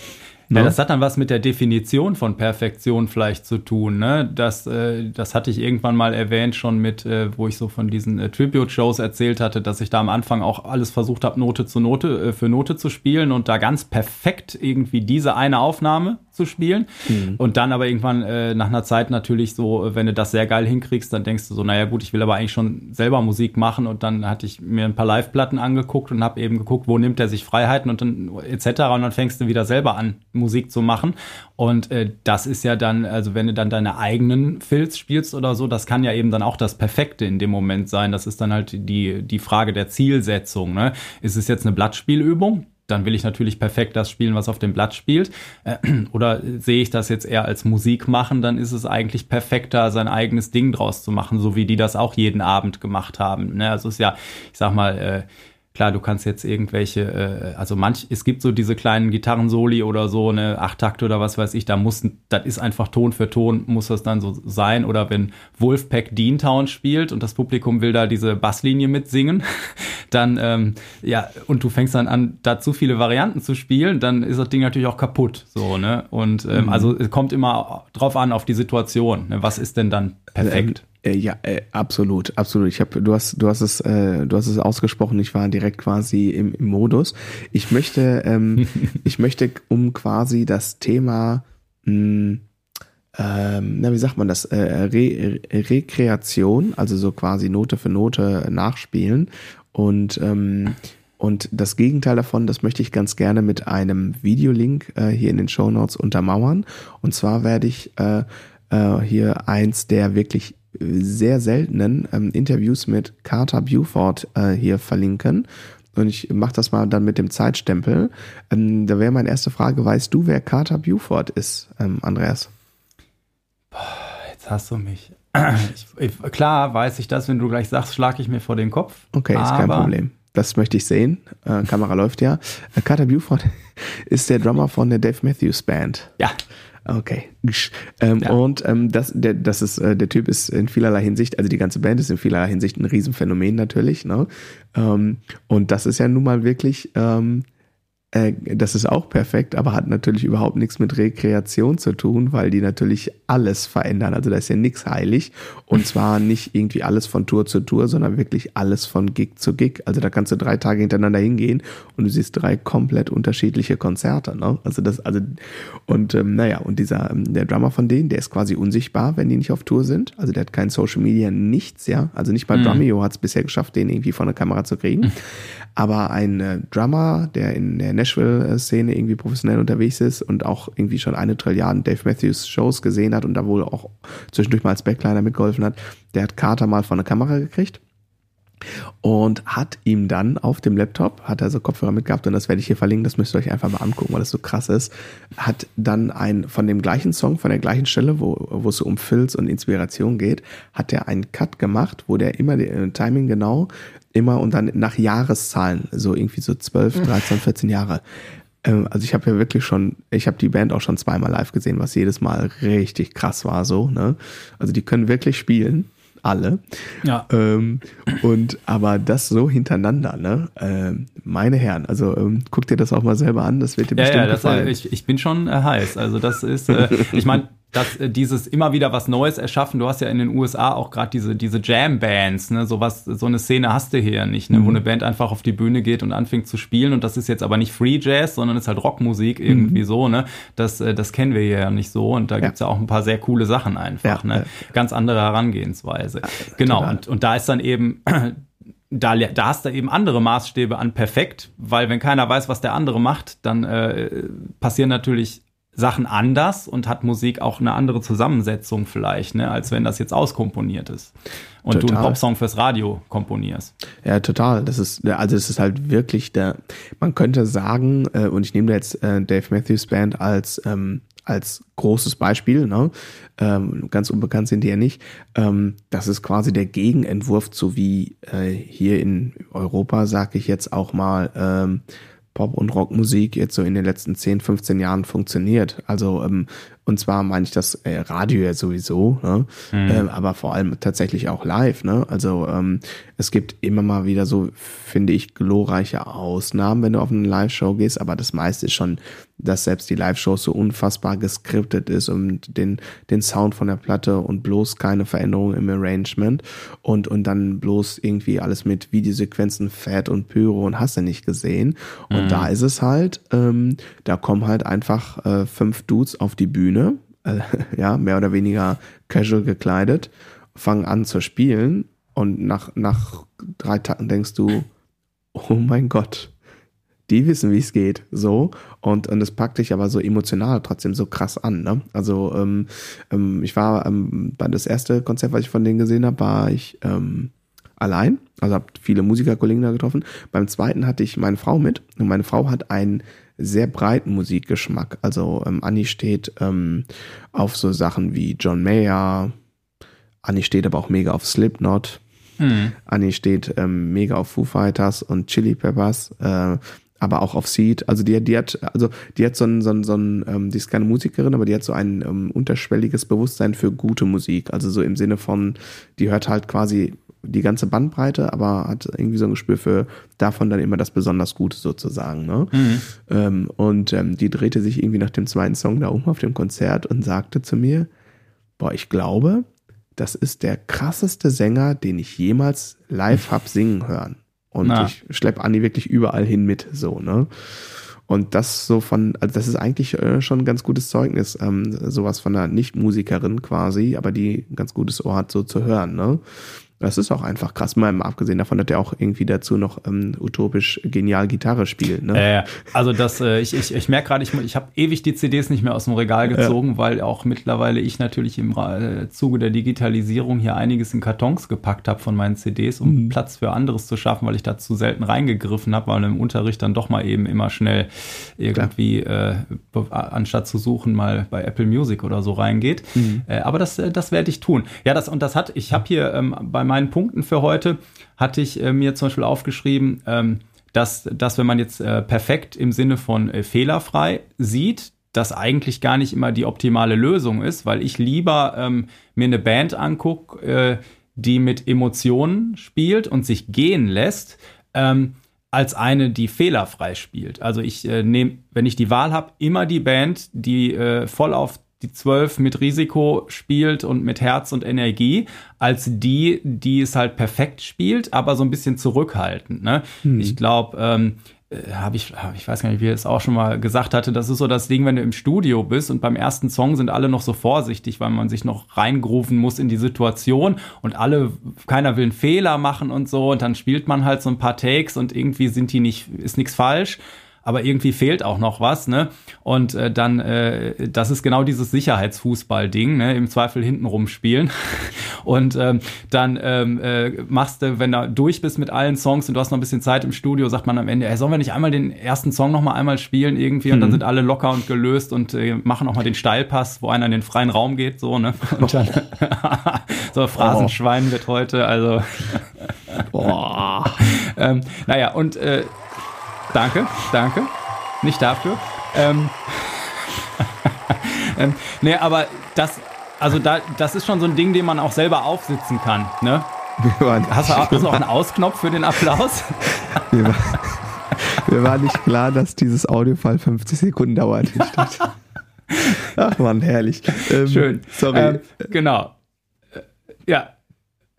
ja, das hat dann was mit der Definition von Perfektion vielleicht zu tun. Ne? Das, äh, das hatte ich irgendwann mal erwähnt, schon mit, äh, wo ich so von diesen äh, Tribute-Shows erzählt hatte, dass ich da am Anfang auch alles versucht habe, Note zu Note äh, für Note zu spielen und da ganz perfekt irgendwie diese eine Aufnahme zu spielen. Mhm. Und dann aber irgendwann äh, nach einer Zeit natürlich so, äh, wenn du das sehr geil hinkriegst, dann denkst du so, naja gut, ich will aber eigentlich schon selber Musik machen. Und dann hatte ich mir ein paar Live-Platten angeguckt und habe eben geguckt, wo nimmt er sich Freiheiten und dann etc. Und dann fängst du wieder selber an, Musik zu machen. Und äh, das ist ja dann, also wenn du dann deine eigenen Filz spielst oder so, das kann ja eben dann auch das Perfekte in dem Moment sein. Das ist dann halt die, die Frage der Zielsetzung. Ne? Ist es jetzt eine Blattspielübung? Dann will ich natürlich perfekt das spielen, was auf dem Blatt spielt. Äh, [CLEARS THROAT] oder sehe ich das jetzt eher als Musik machen, dann ist es eigentlich perfekter, sein eigenes Ding draus zu machen, so wie die das auch jeden Abend gemacht haben. Ne? Also es ist ja, ich sag mal, äh, Klar, du kannst jetzt irgendwelche, äh, also manch, es gibt so diese kleinen Gitarrensoli oder so, eine Achttakt oder was weiß ich, da muss, das ist einfach Ton für Ton, muss das dann so sein. Oder wenn Wolfpack Deantown spielt und das Publikum will da diese Basslinie mitsingen, [LAUGHS] dann, ähm, ja, und du fängst dann an, da zu viele Varianten zu spielen, dann ist das Ding natürlich auch kaputt, so, ne? Und ähm, mhm. also es kommt immer drauf an, auf die Situation, ne? Was ist denn dann perfekt? Ähm äh, ja, äh, absolut, absolut. Ich habe, du hast, du hast es, äh, du hast es ausgesprochen. Ich war direkt quasi im, im Modus. Ich möchte, ähm, [LAUGHS] ich möchte, um quasi das Thema, mh, hm, ähm, na, wie sagt man das, äh, Re Rekreation, also so quasi Note für Note nachspielen und ähm, und das Gegenteil davon, das möchte ich ganz gerne mit einem Videolink äh, hier in den Show Notes untermauern. Und zwar werde ich äh, hier eins der wirklich sehr seltenen ähm, Interviews mit Carter Buford äh, hier verlinken. Und ich mache das mal dann mit dem Zeitstempel. Ähm, da wäre meine erste Frage, weißt du, wer Carter Buford ist, ähm, Andreas? Boah, jetzt hast du mich. [CLEARS THROAT] Ich, ich, klar weiß ich das, wenn du gleich sagst, schlage ich mir vor den Kopf. Okay, ist kein Problem. Das möchte ich sehen. Äh, Kamera [LAUGHS] läuft ja. Äh, Carter Buford [LAUGHS] ist der Drummer von der Dave Matthews Band. Ja. Okay. Ähm, ja. Und ähm, das, der, das ist, äh, der Typ ist in vielerlei Hinsicht, also die ganze Band ist in vielerlei Hinsicht ein Riesenphänomen natürlich. Ne? Ähm, und das ist ja nun mal wirklich ähm, äh, das ist auch perfekt, aber hat natürlich überhaupt nichts mit Rekreation zu tun, weil die natürlich alles verändern. Also da ist ja nichts heilig. Und [LAUGHS] zwar nicht irgendwie alles von Tour zu Tour, sondern wirklich alles von Gig zu Gig. Also da kannst du drei Tage hintereinander hingehen und du siehst drei komplett unterschiedliche Konzerte. Ne? Also das, also, und ähm, naja, und dieser, ähm, der Drummer von denen, der ist quasi unsichtbar, wenn die nicht auf Tour sind. Also der hat kein Social Media, nichts, ja. Also nicht mal mhm. Drumeo hat es bisher geschafft, den irgendwie vor eine Kamera zu kriegen. Mhm. Aber ein äh, Drummer, der in der Nashville-Szene irgendwie professionell unterwegs ist und auch irgendwie schon eine Trilliarden Dave Matthews Shows gesehen hat und da wohl auch zwischendurch mal als Backliner mitgeholfen hat, der hat Carter mal vor eine Kamera gekriegt und hat ihm dann auf dem Laptop, hat er so Kopfhörer mitgehabt und das werde ich hier verlinken, das müsst ihr euch einfach mal angucken, weil das so krass ist, hat dann ein, von dem gleichen Song, von der gleichen Stelle, wo, wo es so um Filz und Inspiration geht, hat er einen Cut gemacht, wo der immer, äh, Timing genau, immer und dann nach Jahreszahlen, so irgendwie so 12, 13, 14 Jahre. Ähm, also ich habe ja wirklich schon, ich habe die Band auch schon zweimal live gesehen, was jedes Mal richtig krass war so, ne? Also die können wirklich spielen alle. Ja. Ähm, und aber das so hintereinander, ne? Ähm, meine Herren, also ähm, guck dir das auch mal selber an, das wird dir ja, bestimmt ja, das, gefallen. äh, ich, ich bin schon äh, heiß. Also das ist, äh, ich meine, dass äh, dieses immer wieder was Neues erschaffen. Du hast ja in den USA auch gerade diese diese Jam-Bands, ne, sowas, so eine Szene hast du hier nicht, ne, mhm. wo eine Band einfach auf die Bühne geht und anfängt zu spielen und das ist jetzt aber nicht Free Jazz, sondern ist halt Rockmusik irgendwie mhm. so, ne. Das äh, das kennen wir hier ja nicht so und da ja. gibt's ja auch ein paar sehr coole Sachen einfach, ja, ne, ganz andere Herangehensweise. genau und und da ist dann eben [CLEARS THROAT] da, da hast du eben andere Maßstäbe an perfekt, weil wenn keiner weiß, was der andere macht, dann äh, passieren natürlich Sachen anders und hat Musik auch eine andere Zusammensetzung vielleicht, ne, als wenn das jetzt auskomponiert ist und total. du einen Popsong fürs Radio komponierst. Ja, total. Das ist also das ist halt wirklich der. Man könnte sagen äh, und ich nehme da jetzt äh, Dave Matthews Band als ähm, als großes Beispiel, ne? ähm, ganz unbekannt sind die ja nicht. Ähm, das ist quasi der Gegenentwurf zu wie äh, hier in Europa, sag ich jetzt auch mal, ähm, Pop- und Rockmusik jetzt so in den letzten 10, 15 Jahren funktioniert. Also ähm, und zwar meine ich das äh, Radio ja sowieso, ne? Mhm. Ähm, aber vor allem tatsächlich auch live. Ne? Also ähm, es gibt immer mal wieder so, finde ich, glorreiche Ausnahmen, wenn du auf eine Live-Show gehst, aber das meiste ist schon, dass selbst die Live-Show so unfassbar geskriptet ist und den, den Sound von der Platte und bloß keine Veränderung im Arrangement und, und dann bloß irgendwie alles mit Videosequenzen, Fett und Pyro und hast du nicht gesehen. Und mhm. da ist es halt, ähm, da kommen halt einfach äh, fünf Dudes auf die Bühne Bühne, äh, [LAUGHS] ja, mehr oder weniger casual gekleidet, fangen an zu spielen und nach, nach drei Tagen denkst du, oh mein Gott, die wissen, wie es geht, so und und es packt dich aber so emotional trotzdem so krass an, ne? Also ähm, ähm, ich war ähm, bei das erste Konzert, was ich von denen gesehen habe, war ich ähm, allein, also habe viele Musikerkollegen da getroffen. Beim zweiten hatte ich meine Frau mit und meine Frau hat ein sehr breiten Musikgeschmack. Also ähm, Anni steht ähm, auf so Sachen wie John Mayer, Anni steht aber auch mega auf Slipknot, mhm. Anni steht ähm, mega auf Foo Fighters und Chili Peppers, äh, aber auch auf Seed. Also die, die hat, also die hat so ein, so ein, so ein ähm, die ist keine Musikerin, aber die hat so ein ähm, unterschwelliges Bewusstsein für gute Musik. Also so im Sinne von, die hört halt quasi die ganze Bandbreite, aber hat irgendwie so ein Gespür für davon dann immer das besonders Gute sozusagen. Ne? Mhm. Ähm, und ähm, die drehte sich irgendwie nach dem zweiten Song da um auf dem Konzert und sagte zu mir, boah, ich glaube, das ist der krasseste Sänger, den ich jemals live hab singen hören. Und Na. ich schlepp Anni wirklich überall hin mit, so, ne? Und das so von, also das ist eigentlich äh, schon ein ganz gutes Zeugnis, ähm, sowas von einer Nicht-Musikerin quasi, aber die ein ganz gutes Ohr hat, so zu hören, ne? Das ist auch einfach krass, mal abgesehen davon, dass er auch irgendwie dazu noch ähm, utopisch genial Gitarre spielt. Ne? Äh, also das, äh, ich, ich, ich merke gerade, ich, ich habe ewig die CDs nicht mehr aus dem Regal gezogen, ja. weil auch mittlerweile ich natürlich im äh, Zuge der Digitalisierung hier einiges in Kartons gepackt habe von meinen CDs, um mhm. Platz für anderes zu schaffen, weil ich da zu selten reingegriffen habe, weil im Unterricht dann doch mal eben immer schnell irgendwie, äh, anstatt zu suchen, mal bei Apple Music oder so reingeht. Mhm. Äh, aber das, äh, das werde ich tun. Ja, das und das hat, ich habe hier ähm, bei meinen Punkten für heute hatte ich äh, mir zum Beispiel aufgeschrieben, ähm, dass, dass wenn man jetzt äh, perfekt im Sinne von äh, fehlerfrei sieht, das eigentlich gar nicht immer die optimale Lösung ist, weil ich lieber ähm, mir eine Band angucke, äh, die mit Emotionen spielt und sich gehen lässt, ähm, als eine, die fehlerfrei spielt. Also ich äh, nehme, wenn ich die Wahl habe, immer die Band, die äh, voll auf die zwölf mit Risiko spielt und mit Herz und Energie, als die, die es halt perfekt spielt, aber so ein bisschen zurückhaltend. Ne? Hm. Ich glaube, ähm, äh, habe ich, ich weiß gar nicht, wie er es auch schon mal gesagt hatte, das ist so das Ding, wenn du im Studio bist und beim ersten Song sind alle noch so vorsichtig, weil man sich noch reingrufen muss in die Situation und alle, keiner will einen Fehler machen und so und dann spielt man halt so ein paar Takes und irgendwie sind die nicht, ist nichts falsch aber irgendwie fehlt auch noch was, ne? Und äh, dann, äh, das ist genau dieses Sicherheitsfußball-Ding, ne? Im Zweifel hinten rumspielen. [LAUGHS] Und ähm, dann ähm, äh, machst du, wenn du durch bist mit allen Songs und du hast noch ein bisschen Zeit im Studio, sagt man am Ende, ey, sollen wir nicht einmal den ersten Song noch mal einmal spielen irgendwie? Und mhm. dann sind alle locker und gelöst und äh, machen auch mal den Steilpass, wo einer in den freien Raum geht, so, ne? [LAUGHS] Und dann [LAUGHS] so Phrasenschwein oh. wird heute, also Boah. ähm, naja, und äh, danke, danke. Nicht dafür. Ähm, [LAUGHS] ähm, nee, aber das, also da, das ist schon so ein Ding, den man auch selber aufsitzen kann. Ne? Hast du auch, hast auch einen Ausknopf für den Applaus? Mir war, mir war nicht klar, dass dieses Audiofall 50 Sekunden dauert. [LAUGHS] Ach man, herrlich. Ähm, Schön. Sorry. Ähm, genau. Äh, ja.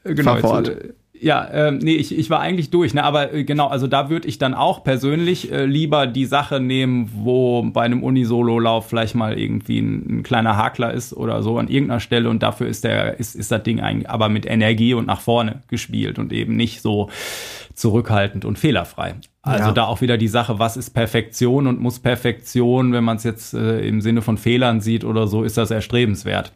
Genau. Fahr fort. Jetzt, ja, ähm, nee, ich, ich war eigentlich durch, ne? aber äh, genau, also da würde ich dann auch persönlich äh, lieber die Sache nehmen, wo bei einem Unisololauf vielleicht mal irgendwie ein, ein, kleiner Hakler ist oder so an irgendeiner Stelle und dafür ist der ist, ist das Ding eigentlich aber mit Energie und nach vorne gespielt und eben nicht so zurückhaltend und fehlerfrei. Also ja. da auch wieder die Sache, was ist Perfektion und muss Perfektion, wenn man es jetzt äh, im Sinne von Fehlern sieht oder so, ist das erstrebenswert.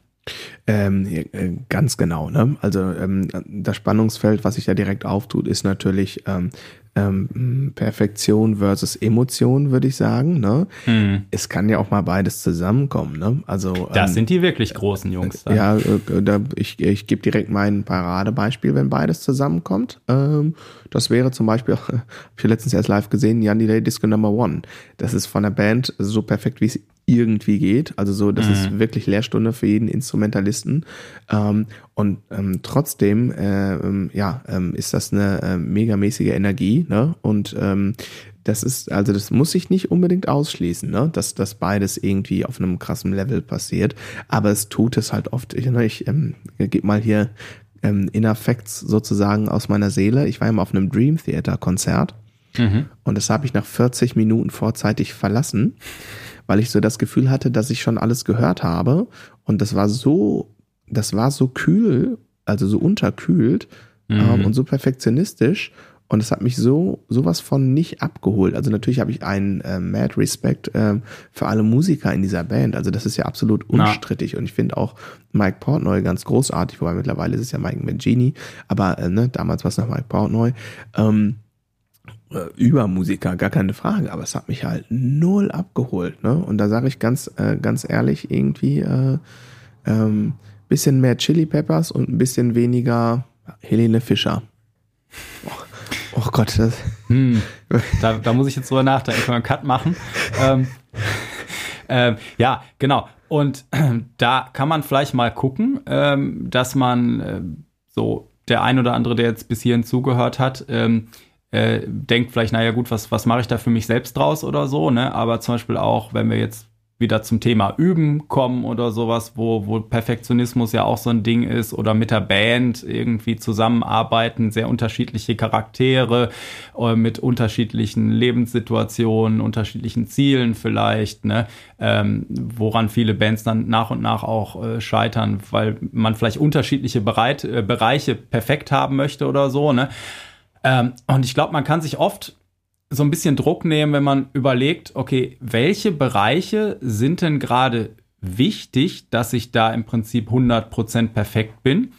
Ähm, äh, ganz genau. Ne? Also ähm, das Spannungsfeld, was sich da direkt auftut, ist natürlich ähm, ähm, Perfektion versus Emotion, würde ich sagen. Ne? Mhm. Es kann ja auch mal beides zusammenkommen. Ne? Also das ähm, sind die wirklich großen Jungs. Dann. Ja, äh, da, ich, ich gebe direkt mein Paradebeispiel, wenn beides zusammenkommt. Ähm, das wäre zum Beispiel, [LAUGHS] habe ich letztens erst live gesehen, Jan Delay Disco Number One. Das ist von der Band so perfekt, wie es irgendwie geht. Also so, das mhm. ist wirklich Lehrstunde für jeden Instrumentalisten. Ähm, und ähm, trotzdem, äh, ähm, ja, ähm, ist das eine äh, megamäßige Energie. Ne? Und ähm, das ist, also das muss sich nicht unbedingt ausschließen, ne? dass das beides irgendwie auf einem krassen Level passiert. Aber es tut es halt oft. Ich, ne, ich ähm, gebe mal hier Inner Facts sozusagen aus meiner Seele. Ich war immer auf einem Dream Theater Konzert. Mhm. Und das habe ich nach 40 Minuten vorzeitig verlassen, weil ich so das Gefühl hatte, dass ich schon alles gehört habe. Und das war so, das war so kühl, also so unterkühlt mhm. ähm, und so perfektionistisch. Und es hat mich so sowas von nicht abgeholt. Also natürlich habe ich einen äh, Mad Respect äh, für alle Musiker in dieser Band. Also das ist ja absolut unstrittig. Na. Und ich finde auch Mike Portnoy ganz großartig, wobei mittlerweile ist es ja Mike Mangini, aber äh, ne, damals war es noch Mike Portnoy. Ähm, äh, über Musiker, gar keine Frage, aber es hat mich halt null abgeholt. Ne? Und da sage ich ganz, äh, ganz ehrlich, irgendwie äh, ähm, bisschen mehr Chili Peppers und ein bisschen weniger Helene Fischer. Oh, oh Gott, das. Hm, [LAUGHS] da, da muss ich jetzt drüber nachdenken, können wir einen Cut machen. ähm, ähm, ja, genau. Und [CLEARS THROAT] da kann man vielleicht mal gucken, ähm, dass man äh, so der ein oder andere, der jetzt bis hierhin zugehört hat, ähm, äh, denkt vielleicht, naja gut, was, was mache ich da für mich selbst draus oder so, ne? Aber zum Beispiel auch, wenn wir jetzt wieder zum Thema Üben kommen oder sowas, wo, wo Perfektionismus ja auch so ein Ding ist oder mit der Band irgendwie zusammenarbeiten, sehr unterschiedliche Charaktere äh, mit unterschiedlichen Lebenssituationen, unterschiedlichen Zielen vielleicht, ne? Ähm, woran viele Bands dann nach und nach auch äh, scheitern, weil man vielleicht unterschiedliche Bereit, äh, Bereiche perfekt haben möchte oder so, ne? Ähm, und ich glaube, man kann sich oft so ein bisschen Druck nehmen, wenn man überlegt, okay, welche Bereiche sind denn gerade wichtig, dass ich da im Prinzip 100% perfekt bin?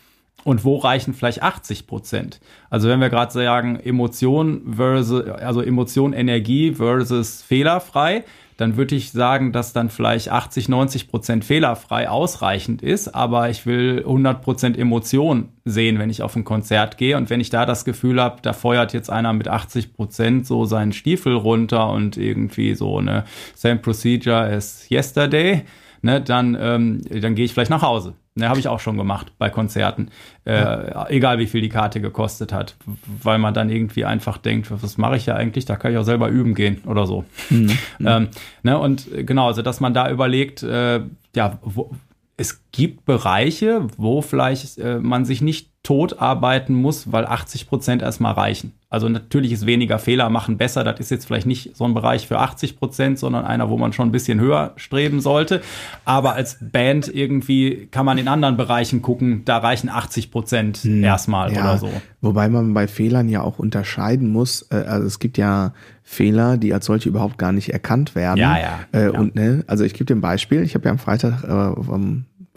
Und wo reichen vielleicht 80% Also wenn wir gerade sagen, Emotion versus, also Emotion, Energie versus fehlerfrei, dann würde ich sagen, dass dann vielleicht 80, 90 Prozent fehlerfrei ausreichend ist, aber ich will 100 Prozent Emotion sehen, wenn ich auf ein Konzert gehe und wenn ich da das Gefühl habe, da feuert jetzt einer mit 80 Prozent so seinen Stiefel runter und irgendwie so eine Same Procedure as Yesterday, ne, dann, ähm, dann gehe ich vielleicht nach Hause. Ne, habe ich auch schon gemacht bei Konzerten. Äh, ja. Egal wie viel die Karte gekostet hat. Weil man dann irgendwie einfach denkt, was mache ich ja eigentlich? Da kann ich auch selber üben gehen oder so. Mhm. [LAUGHS] Ähm, ne, und genau, also dass man da überlegt, äh, ja, wo, es gibt Bereiche, wo vielleicht äh, man sich nicht tot arbeiten muss, weil 80 Prozent erstmal reichen. Also natürlich ist weniger Fehler machen besser. Das ist jetzt vielleicht nicht so ein Bereich für 80 Prozent, sondern einer, wo man schon ein bisschen höher streben sollte. Aber als Band irgendwie kann man in anderen Bereichen gucken, da reichen 80 Prozent hm, erstmal ja, oder so. Wobei man bei Fehlern ja auch unterscheiden muss. Äh, also es gibt ja Fehler, die als solche überhaupt gar nicht erkannt werden. Ja, ja. Äh, ja. Und ne, also ich gebe dir ein Beispiel. Ich habe ja am Freitag äh,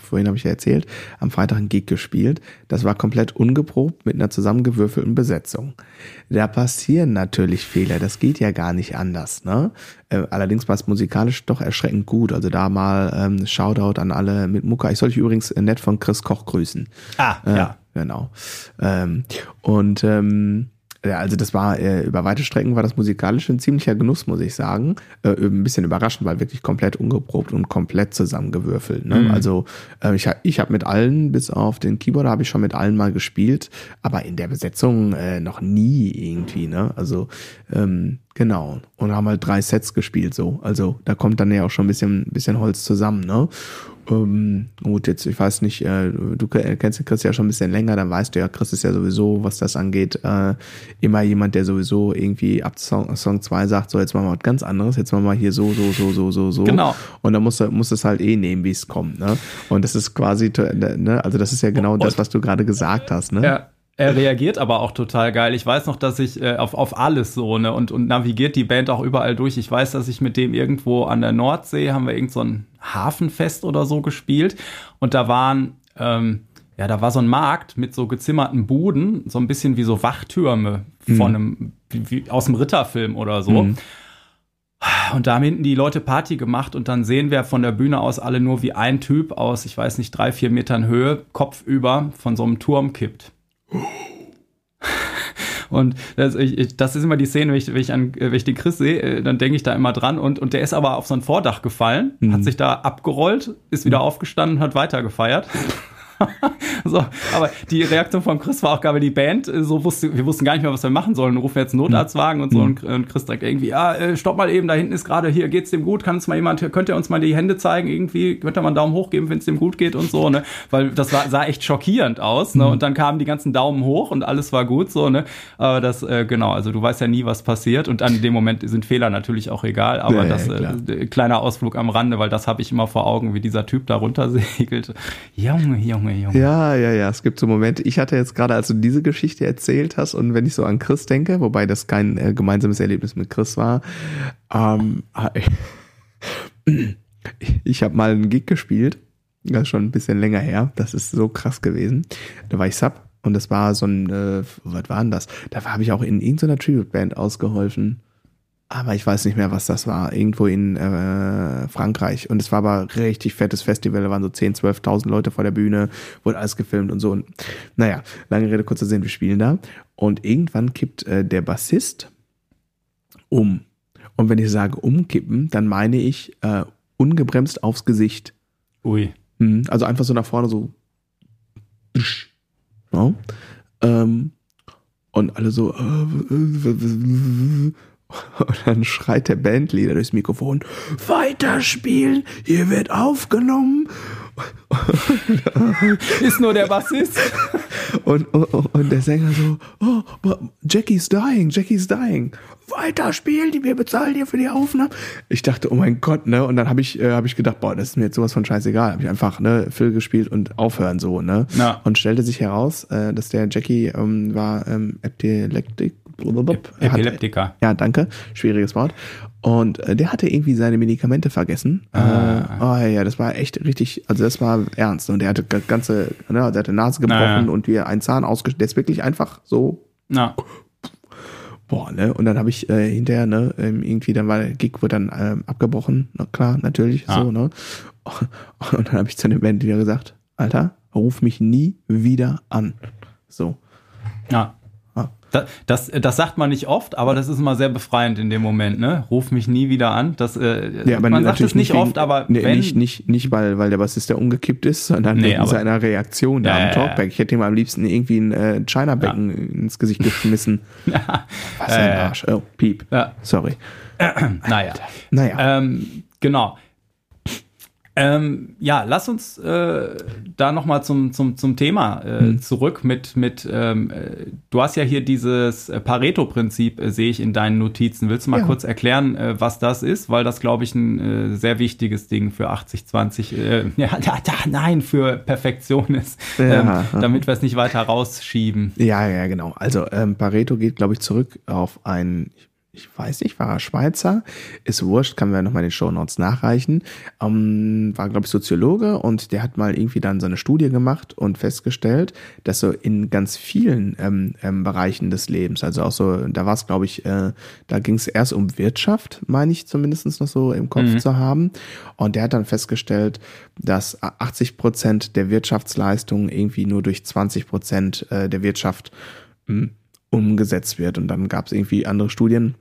vorhin habe ich ja erzählt, am Freitag ein Gig gespielt. Das war komplett ungeprobt mit einer zusammengewürfelten Besetzung. Da passieren natürlich Fehler, das geht ja gar nicht anders. Ne? Äh, allerdings war es musikalisch doch erschreckend gut. Also da mal ähm, Shoutout an alle mit Mucka. Ich soll dich übrigens nett von Chris Koch grüßen. Ah, äh, ja. Genau. Ähm, und ähm, ja, also das war äh, über weite Strecken war das musikalisch ein ziemlicher Genuss, muss ich sagen. Äh, ein bisschen überraschend, weil wirklich komplett ungeprobt und komplett zusammengewürfelt. Ne? Mhm. Also äh, ich, ich habe mit allen, bis auf den Keyboarder, habe ich schon mit allen mal gespielt, aber in der Besetzung äh, noch nie irgendwie. Ne? Also ähm, genau. Und haben halt drei Sets gespielt so. Also da kommt dann ja auch schon ein bisschen, bisschen Holz zusammen. Ne? Ähm, gut, jetzt, ich weiß nicht, äh, du kennst den Chris ja schon ein bisschen länger, dann weißt du ja, Chris ist ja sowieso, was das angeht, äh, immer jemand, der sowieso irgendwie ab Song, Song 2 sagt, so jetzt machen wir was ganz anderes, jetzt machen wir hier so, so, so, so, so, so. Genau. Und dann musst du, musst es halt eh nehmen, wie es kommt, ne? Und das ist quasi, ne, also das ist ja genau und, das, was du gerade gesagt hast, ne? Ja. Er reagiert aber auch total geil. Ich weiß noch, dass ich äh, auf, auf alles so, ne, und, und navigiert die Band auch überall durch. Ich weiß, dass ich mit dem irgendwo an der Nordsee haben wir irgend so ein Hafenfest oder so gespielt. Und da waren, ähm, ja, da war so ein Markt mit so gezimmerten Buden, so ein bisschen wie so Wachtürme von mhm. einem, wie, wie aus dem Ritterfilm oder so. Mhm. Und da haben hinten die Leute Party gemacht und dann sehen wir von der Bühne aus alle nur, wie ein Typ aus, ich weiß nicht, drei, vier Metern Höhe, kopfüber von so einem Turm kippt. Und das, ich, das, ist immer die Szene, wenn ich, wenn ich, an, wenn ich den Chris sehe, äh, dann denke ich da immer dran. Und, und der ist aber auf so ein Vordach gefallen, mhm. hat sich da abgerollt, ist wieder mhm. aufgestanden und hat weiter gefeiert. [LAUGHS] so, aber die Reaktion von Chris war auch geil, weil die Band äh, so wusste, wir wussten gar nicht mehr, was wir machen sollen. Wir rufen jetzt einen Notarztwagen und so mhm. und, Chris sagt irgendwie, ja, äh, stopp mal eben, da hinten ist gerade, hier geht's dem gut, kann uns mal jemand, könnt ihr uns mal die Hände zeigen irgendwie, könnt ihr mal einen Daumen hoch geben, wenn es dem gut geht und so, ne? Weil das war, sah echt schockierend aus, ne? Mhm. Und dann kamen die ganzen Daumen hoch und alles war gut, so, ne? Aber das, äh, genau, also du weißt ja nie, was passiert und an dem Moment sind Fehler natürlich auch egal, aber ja, das, äh, kleiner Ausflug am Rande, weil das habe ich immer vor Augen, wie dieser Typ da runter segelt. Junge, Junge, Junge. Ja, ja, ja. Es gibt so Momente. Ich hatte jetzt gerade, als du diese Geschichte erzählt hast und wenn ich so an Chris denke, wobei das kein äh, gemeinsames Erlebnis mit Chris war, ähm, [CLEARS THROAT] ich habe mal einen Gig gespielt. Das ist schon ein bisschen länger her. Das ist so krass gewesen. Da war ich Sub und das war so ein, äh, was war denn das? Da habe ich auch in irgendeiner Tribute-Band ausgeholfen aber ich weiß nicht mehr, was das war, irgendwo in äh, Frankreich. Und es war aber richtig fettes Festival, da waren so 10, 12.000 Leute vor der Bühne, wurde alles gefilmt und so. Und naja, lange Rede, kurzer Sinn, wir spielen da. Und irgendwann kippt äh, der Bassist um. Und wenn ich sage umkippen, dann meine ich äh, ungebremst aufs Gesicht. Ui. Mhm, also einfach so nach vorne so. Ja. Ähm, und alle so. Äh, [LAUGHS] und dann schreit der Bandleader durchs Mikrofon, weiterspielen, hier wird aufgenommen. [LAUGHS] Ist nur der Bassist. [LAUGHS] Und, und, und der Sänger so, oh, Jackie's dying, Jackie's dying. Weiterspielen, die wir bezahlen dir für die Aufnahme. Ich dachte, oh mein Gott, ne? Und dann habe ich, äh, hab ich gedacht, boah, das ist mir jetzt sowas von scheißegal. Habe ich einfach, ne, Phil gespielt und aufhören so, ne? Ja. Und stellte sich heraus, äh, dass der Jackie ähm, war ähm, Epileptik Epileptiker. ja, danke. Schwieriges Wort. Und äh, der hatte irgendwie seine Medikamente vergessen. Ah. Äh, oh ja, das war echt richtig, also das war ernst. Und der hatte ganze, ne, der hatte Nase gebrochen naja. und wie ein Zahn ausgestellt. Der ist wirklich einfach so. Na. Boah, ne? Und dann habe ich äh, hinterher, ne, ähm, irgendwie, dann war der Gig wurde dann ähm, abgebrochen. Na klar, natürlich, ah. so, ne? [LAUGHS] Und dann habe ich zu dem Band wieder gesagt, Alter, ruf mich nie wieder an. So. Ja. Das, das, das, sagt man nicht oft, aber das ist immer sehr befreiend in dem Moment, ne? Ruf mich nie wieder an. Das, äh, ja, man sagt es nicht wegen, oft, aber nee, wenn, nicht, nicht, nicht weil, weil der Bassist der umgekippt ist, sondern nee, wegen seiner Reaktion da ja, am Talkback. Ich hätte ihm am liebsten irgendwie ein äh, China-Becken ja. ins Gesicht geschmissen. [LAUGHS] ja. Was ein Arsch. Oh, Piep. Sorry. [CLEARS THROAT] naja. Naja. Ähm, genau. Ähm, ja, lass uns äh, da nochmal zum, zum, zum Thema äh, hm. zurück mit, mit ähm, äh, du hast ja hier dieses äh, Pareto-Prinzip, äh, sehe ich in deinen Notizen. Willst du mal ja. kurz erklären, äh, was das ist? Weil das, glaube ich, ein sehr wichtiges Ding für 80-20, [LAUGHS] ja, da, da, nein, für Perfektion ist, ja. ähm, damit wir es nicht weiter rausschieben. Ja, ja, genau. Also ähm, Pareto geht, glaube ich, zurück auf ein, ich weiß nicht, war er Schweizer, ist wurscht, kann man ja nochmal in den Show Notes nachreichen, ähm, war, glaube ich, Soziologe und der hat mal irgendwie dann so eine Studie gemacht und festgestellt, dass so in ganz vielen ähm, ähm, Bereichen des Lebens, also auch so, da war es, glaube ich, äh, da ging es erst um Wirtschaft, meine ich zumindest noch so im Kopf mhm. zu haben. Und der hat dann festgestellt, dass 80 Prozent der Wirtschaftsleistungen irgendwie nur durch 20 Prozent äh, der Wirtschaft mh, hm, umgesetzt wird. Und dann gab es irgendwie andere Studien,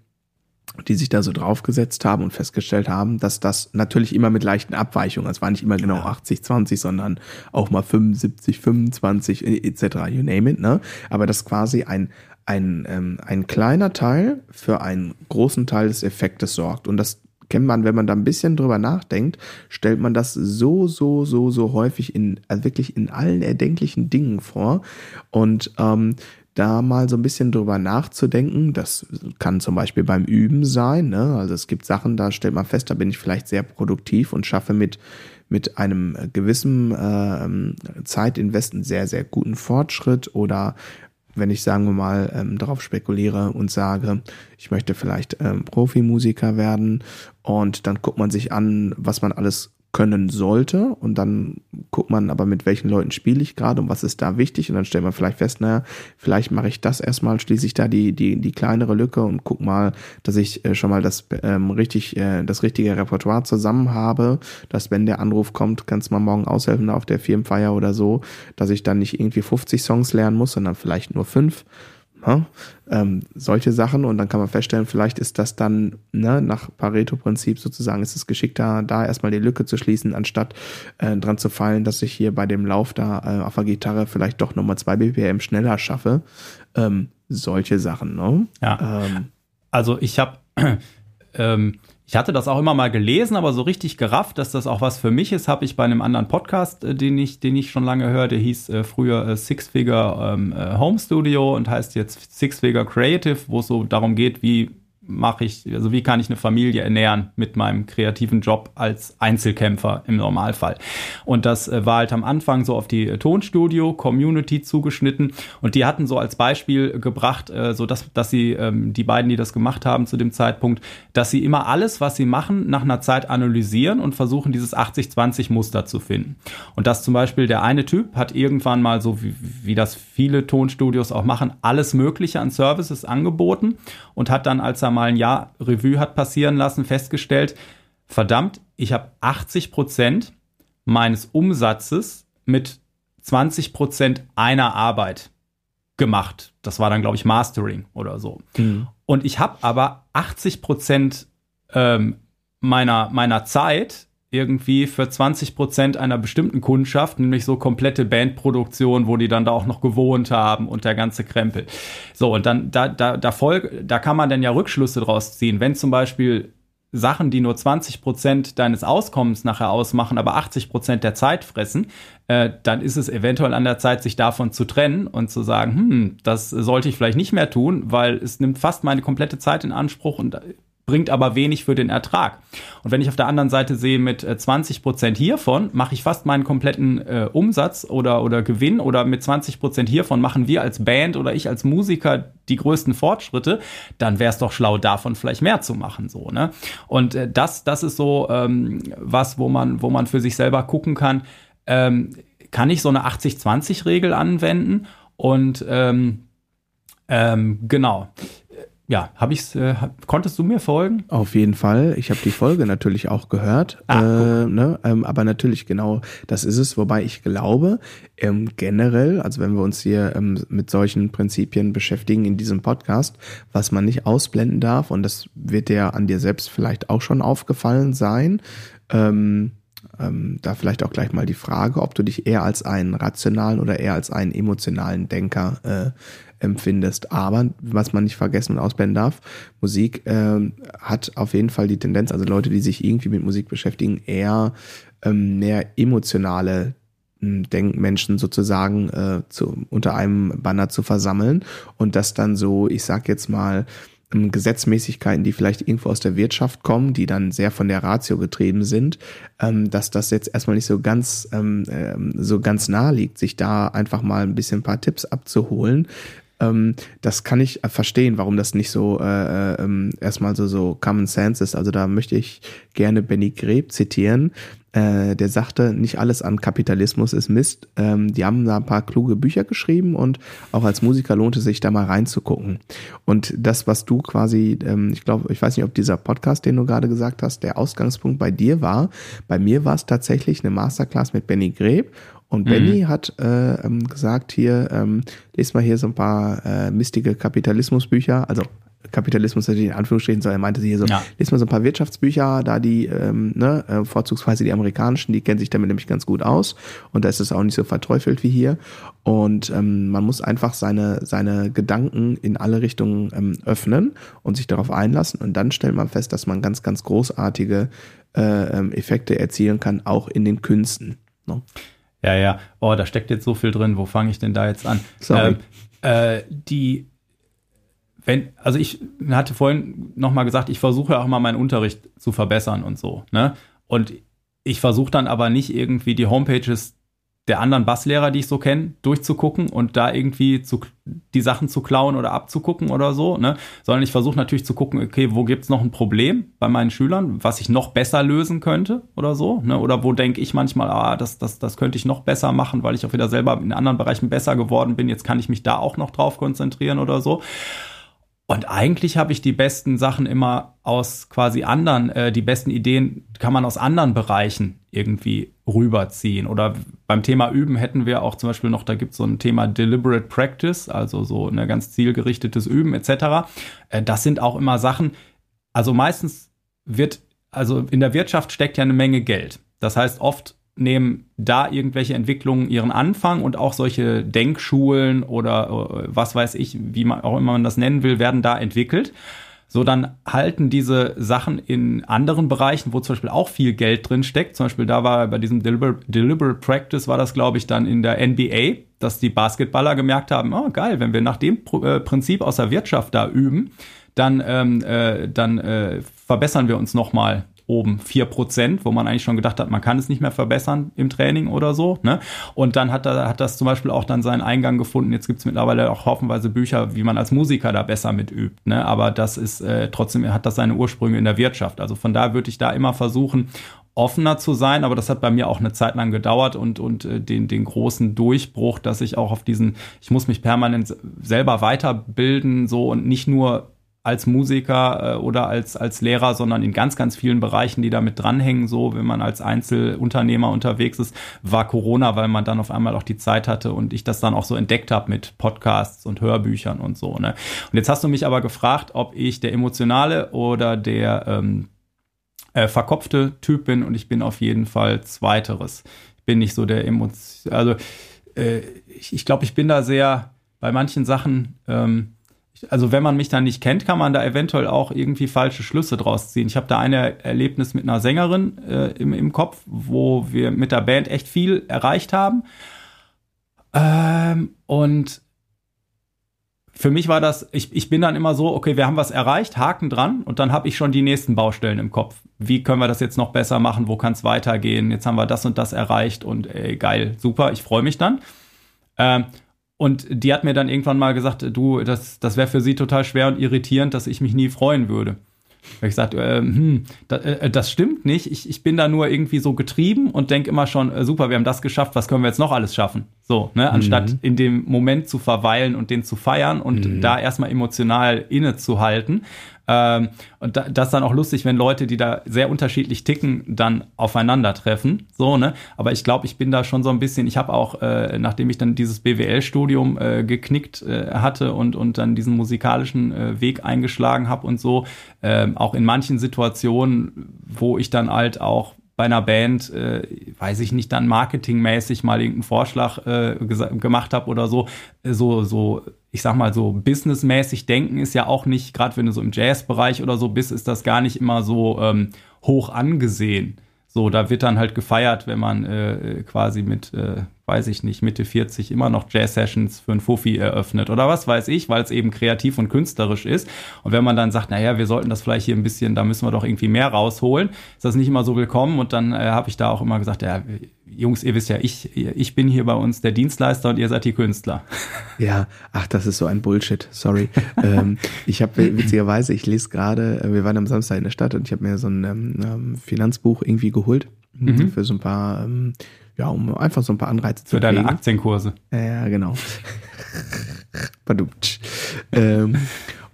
die sich da so draufgesetzt haben und festgestellt haben, dass das natürlich immer mit leichten Abweichungen, es war nicht immer genau 80, 20, sondern auch mal 75, 25 etc., you name it, ne? Aber das quasi ein, ein, ähm, ein kleiner Teil für einen großen Teil des Effektes sorgt. Und das kennt man, wenn man da ein bisschen drüber nachdenkt, stellt man das so, so, so, so häufig in, also wirklich in allen erdenklichen Dingen vor. Und ähm, da mal so ein bisschen drüber nachzudenken. Das kann zum Beispiel beim Üben sein. Ne? Also es gibt Sachen, da stellt man fest, da bin ich vielleicht sehr produktiv und schaffe mit, mit einem gewissen äh, Zeitinvest sehr, sehr guten Fortschritt oder wenn ich, sagen wir mal, ähm, darauf spekuliere und sage, ich möchte vielleicht ähm, Profimusiker werden und dann guckt man sich an, was man alles können sollte. Und dann guckt man aber mit welchen Leuten spiele ich gerade und was ist da wichtig. Und dann stellt man vielleicht fest, naja, vielleicht mache ich das erstmal, schließe ich da die, die, die kleinere Lücke und guck mal, dass ich äh, schon mal das ähm, richtig, äh, das richtige Repertoire zusammen habe, dass wenn der Anruf kommt, kannst du mal morgen aushelfen auf der Firmenfeier oder so, dass ich dann nicht irgendwie 50 Songs lernen muss, sondern vielleicht nur fünf Ne? Ähm, solche Sachen und dann kann man feststellen, vielleicht ist das dann ne, nach Pareto-Prinzip sozusagen, ist es geschickter, da erstmal die Lücke zu schließen, anstatt äh, dran zu fallen, dass ich hier bei dem Lauf da äh, auf der Gitarre vielleicht doch nochmal zwei BPM schneller schaffe. Ähm, solche Sachen, ne? Ja. Ähm, also ich habe [CLEARS THROAT] ähm, ich hatte das auch immer mal gelesen, aber so richtig gerafft, dass das auch was für mich ist, habe ich bei einem anderen Podcast, äh, den ich, den ich schon lange höre, der hieß äh, früher äh, Six Figure ähm, äh, Home Studio und heißt jetzt Six Figure Creative, wo es so darum geht, wie mache ich, also wie kann ich eine Familie ernähren mit meinem kreativen Job als Einzelkämpfer im Normalfall. Und das äh, war halt am Anfang so auf die äh, Tonstudio-Community zugeschnitten und die hatten so als Beispiel gebracht, äh, so dass, dass sie, ähm, die beiden, die das gemacht haben zu dem Zeitpunkt, dass sie immer alles, was sie machen, nach einer Zeit analysieren und versuchen, dieses 80-20 Muster zu finden. Und dass zum Beispiel der eine Typ hat irgendwann mal so, wie, wie das viele Tonstudios auch machen, alles Mögliche an Services angeboten und hat dann, als er mal ein Jahr Revue hat passieren lassen, festgestellt, verdammt, ich habe 80 Prozent meines Umsatzes mit 20 Prozent einer Arbeit gemacht. Das war dann, glaube ich, Mastering oder so. Mhm. Und ich habe aber 80 Prozent ähm, meiner, meiner Zeit irgendwie für 20 Prozent einer bestimmten Kundschaft, nämlich so komplette Bandproduktion, wo die dann da auch noch gewohnt haben und der ganze Krempel. So, und dann, da, da, da, folg, da kann man dann ja Rückschlüsse draus ziehen. Wenn zum Beispiel Sachen, die nur 20 Prozent deines Auskommens nachher ausmachen, aber 80 Prozent der Zeit fressen, äh, dann ist es eventuell an der Zeit, sich davon zu trennen und zu sagen, hm, das sollte ich vielleicht nicht mehr tun, weil es nimmt fast meine komplette Zeit in Anspruch und bringt aber wenig für den Ertrag. Und wenn ich auf der anderen Seite sehe, mit 20 äh, Prozent hiervon mache ich fast meinen kompletten äh, Umsatz oder, oder Gewinn oder mit 20 Prozent hiervon machen wir als Band oder ich als Musiker die größten Fortschritte, dann wäre es doch schlau, davon vielleicht mehr zu machen, so, ne? Und äh, das, das ist so ähm, was, wo man, wo man für sich selber gucken kann, ähm, kann ich so eine 80-20-Regel anwenden? Und ähm, ähm, genau ja, habe ich's, äh, konntest du mir folgen? Auf jeden Fall. Ich habe die Folge natürlich auch gehört. Ah, äh, ne? ähm, aber natürlich genau, das ist es. Wobei ich glaube, ähm, generell, also wenn wir uns hier ähm, mit solchen Prinzipien beschäftigen in diesem Podcast, was man nicht ausblenden darf, und das wird dir an dir selbst vielleicht auch schon aufgefallen sein, ähm, ähm, da vielleicht auch gleich mal die Frage, ob du dich eher als einen rationalen oder eher als einen emotionalen Denker äh, empfindest. Aber was man nicht vergessen und ausblenden darf, Musik äh, hat auf jeden Fall die Tendenz, also Leute, die sich irgendwie mit Musik beschäftigen, eher ähm, mehr emotionale hm, Denkmenschen sozusagen äh, zu, unter einem Banner zu versammeln und das dann so, ich sag jetzt mal, Gesetzmäßigkeiten, die vielleicht irgendwo aus der Wirtschaft kommen, die dann sehr von der Ratio getrieben sind, ähm, dass das jetzt erstmal nicht so ganz ähm, ähm, so ganz nahe liegt, sich da einfach mal ein bisschen ein paar Tipps abzuholen. Ähm, das kann ich verstehen, warum das nicht so äh, äh, ähm, erstmal so so Common Sense ist. Also da möchte ich gerne Benny Greb zitieren, äh, der sagte, nicht alles an Kapitalismus ist Mist. Ähm, die haben da ein paar kluge Bücher geschrieben und auch als Musiker lohnt es sich da mal reinzugucken. Und das, was du quasi, ähm, ich glaube, ich weiß nicht, ob dieser Podcast, den du gerade gesagt hast, der Ausgangspunkt bei dir war. Bei mir war es tatsächlich eine Masterclass mit Benny Greb und Benny mhm. hat äh, ähm, gesagt hier, ähm, lest mal hier so ein paar äh, mistige Kapitalismusbücher, also Kapitalismus natürlich in Anführungsstrichen, so er meinte sie hier so, ja. lest mal so ein paar Wirtschaftsbücher, da die, ähm, ne, äh, vorzugsweise die amerikanischen, die kennen sich damit nämlich ganz gut aus und da ist es auch nicht so verteufelt wie hier und ähm, man muss einfach seine, seine Gedanken in alle Richtungen ähm, öffnen und sich darauf einlassen und dann stellt man fest, dass man ganz, ganz großartige äh, ähm, Effekte erzielen kann, auch in den Künsten. Ne? Ja, ja, oh, da steckt jetzt so viel drin, wo fange ich denn da jetzt an? Sorry. Ähm, äh, die wenn, also ich hatte vorhin nochmal gesagt, ich versuche auch mal meinen Unterricht zu verbessern und so, ne? Und ich versuche dann aber nicht irgendwie die Homepages der anderen Basslehrer, die ich so kenne, durchzugucken und da irgendwie zu, die Sachen zu klauen oder abzugucken oder so, ne? Sondern ich versuche natürlich zu gucken, okay, wo gibt's noch ein Problem bei meinen Schülern, was ich noch besser lösen könnte oder so, ne? Oder wo denke ich manchmal, ah, das, das, das könnte ich noch besser machen, weil ich auch wieder selber in anderen Bereichen besser geworden bin, jetzt kann ich mich da auch noch drauf konzentrieren oder so. Und eigentlich habe ich die besten Sachen immer aus quasi anderen, äh, die besten Ideen kann man aus anderen Bereichen irgendwie rüberziehen. Oder beim Thema Üben hätten wir auch zum Beispiel noch, da gibt es so ein Thema Deliberate Practice, also so ein ganz zielgerichtetes Üben etc. Äh, das sind auch immer Sachen, also meistens wird, also in der Wirtschaft steckt ja eine Menge Geld. Das heißt, oft nehmen da irgendwelche Entwicklungen ihren Anfang und auch solche Denkschulen oder äh, was weiß ich, wie man auch immer man das nennen will, werden da entwickelt. So, dann halten diese Sachen in anderen Bereichen, wo zum Beispiel auch viel Geld drin steckt. Zum Beispiel da war bei diesem Deliberate, Deliberate Practice war das, glaube ich, dann in der NBA, dass die Basketballer gemerkt haben, oh geil, wenn wir nach dem äh, Prinzip aus der Wirtschaft da üben, dann, ähm, äh, dann äh, verbessern wir uns nochmal oben vier Prozent, wo man eigentlich schon gedacht hat, man kann es nicht mehr verbessern im Training oder so. Ne? Und dann hat, er, hat das zum Beispiel auch dann seinen Eingang gefunden. Jetzt gibt es mittlerweile auch haufenweise Bücher, wie man als Musiker da besser mit übt. Ne? Aber das ist äh, trotzdem hat das seine Ursprünge in der Wirtschaft. Also von da würde ich da immer versuchen, offener zu sein, aber das hat bei mir auch eine Zeit lang gedauert und, und äh, den, den großen Durchbruch, dass ich auch auf diesen, ich muss mich permanent selber weiterbilden, so und nicht nur als Musiker äh, oder als, als Lehrer, sondern in ganz, ganz vielen Bereichen, die damit dranhängen. So, wenn man als Einzelunternehmer unterwegs ist, war Corona, weil man dann auf einmal auch die Zeit hatte und ich das dann auch so entdeckt habe mit Podcasts und Hörbüchern und so. Ne? Und jetzt hast du mich aber gefragt, ob ich der emotionale oder der ähm, äh, verkopfte Typ bin und ich bin auf jeden Fall zweiteres. Ich bin nicht so der Emotion, also äh, ich, ich glaube, ich bin da sehr bei manchen Sachen ähm, also wenn man mich dann nicht kennt, kann man da eventuell auch irgendwie falsche Schlüsse draus ziehen. Ich habe da ein Erlebnis mit einer Sängerin äh, im, im Kopf, wo wir mit der Band echt viel erreicht haben. Ähm, und für mich war das, ich, ich bin dann immer so, okay, wir haben was erreicht, Haken dran und dann habe ich schon die nächsten Baustellen im Kopf. Wie können wir das jetzt noch besser machen? Wo kann es weitergehen? Jetzt haben wir das und das erreicht und ey, geil, super, ich freue mich dann. Ähm, und die hat mir dann irgendwann mal gesagt, du, das, das wäre für sie total schwer und irritierend, dass ich mich nie freuen würde. Ich gesagt, äh, hm, da, äh, das stimmt nicht. Ich, ich bin da nur irgendwie so getrieben und denke immer schon, äh, super, wir haben das geschafft, was können wir jetzt noch alles schaffen? So, ne? Anstatt mhm. in dem Moment zu verweilen und den zu feiern und mhm. da erstmal emotional innezuhalten. Ähm, und da, das ist dann auch lustig, wenn Leute, die da sehr unterschiedlich ticken, dann aufeinandertreffen. So, ne? Aber ich glaube, ich bin da schon so ein bisschen, ich habe auch, äh, nachdem ich dann dieses BWL-Studium äh, geknickt äh, hatte und, und dann diesen musikalischen äh, Weg eingeschlagen habe und so, äh, auch in manchen Situationen, wo ich dann halt auch bei einer Band, äh, weiß ich nicht, dann marketingmäßig mal irgendeinen Vorschlag äh, gemacht habe oder so, äh, so, so, ich sag mal, so businessmäßig denken ist ja auch nicht, gerade wenn du so im Jazzbereich oder so bist, ist das gar nicht immer so ähm, hoch angesehen. So, da wird dann halt gefeiert, wenn man äh, quasi mit, äh, weiß ich nicht, Mitte 40 immer noch Jazz-Sessions für ein Fuffi eröffnet oder was weiß ich, weil es eben kreativ und künstlerisch ist. Und wenn man dann sagt, naja, wir sollten das vielleicht hier ein bisschen, da müssen wir doch irgendwie mehr rausholen, ist das nicht immer so willkommen. Und dann äh, habe ich da auch immer gesagt, ja, Jungs, ihr wisst ja, ich, ich bin hier bei uns der Dienstleister und ihr seid die Künstler. Ja, ach, das ist so ein Bullshit, sorry. [LAUGHS] ähm, ich habe witzigerweise, ich lese gerade, äh, wir waren am Samstag in der Stadt und ich habe mir so ein ähm, ähm Finanzbuch irgendwie geholt mhm. für so ein paar, ähm, ja, um einfach so ein paar Anreize zu Für deine Aktienkurse. Ja, genau. [LAUGHS] ähm,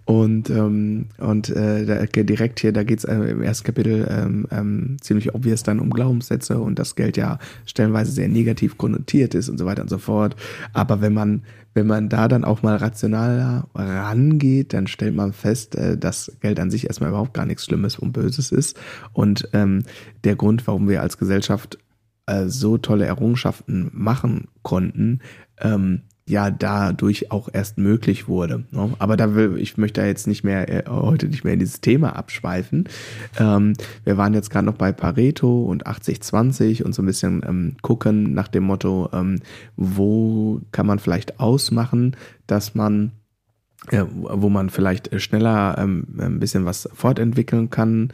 und, ähm, und äh, da, direkt hier, da geht's äh, im ersten Kapitel ähm, ähm, ziemlich obvious dann um Glaubenssätze und das Geld ja stellenweise sehr negativ konnotiert ist und so weiter und so fort. Aber wenn man, wenn man da dann auch mal rationaler rangeht, dann stellt man fest, äh, dass Geld an sich erstmal überhaupt gar nichts Schlimmes und Böses ist. Und ähm, der Grund, warum wir als Gesellschaft äh, so tolle Errungenschaften machen konnten, ähm, ja dadurch auch erst möglich wurde. Ne? Aber da will, ich möchte da jetzt nicht mehr äh, heute nicht mehr in dieses Thema abschweifen. Ähm, wir waren jetzt gerade noch bei Pareto und 80-20 und so ein bisschen ähm, gucken nach dem Motto, ähm, wo kann man vielleicht ausmachen, dass man ja, wo man vielleicht schneller ähm, ein bisschen was fortentwickeln kann,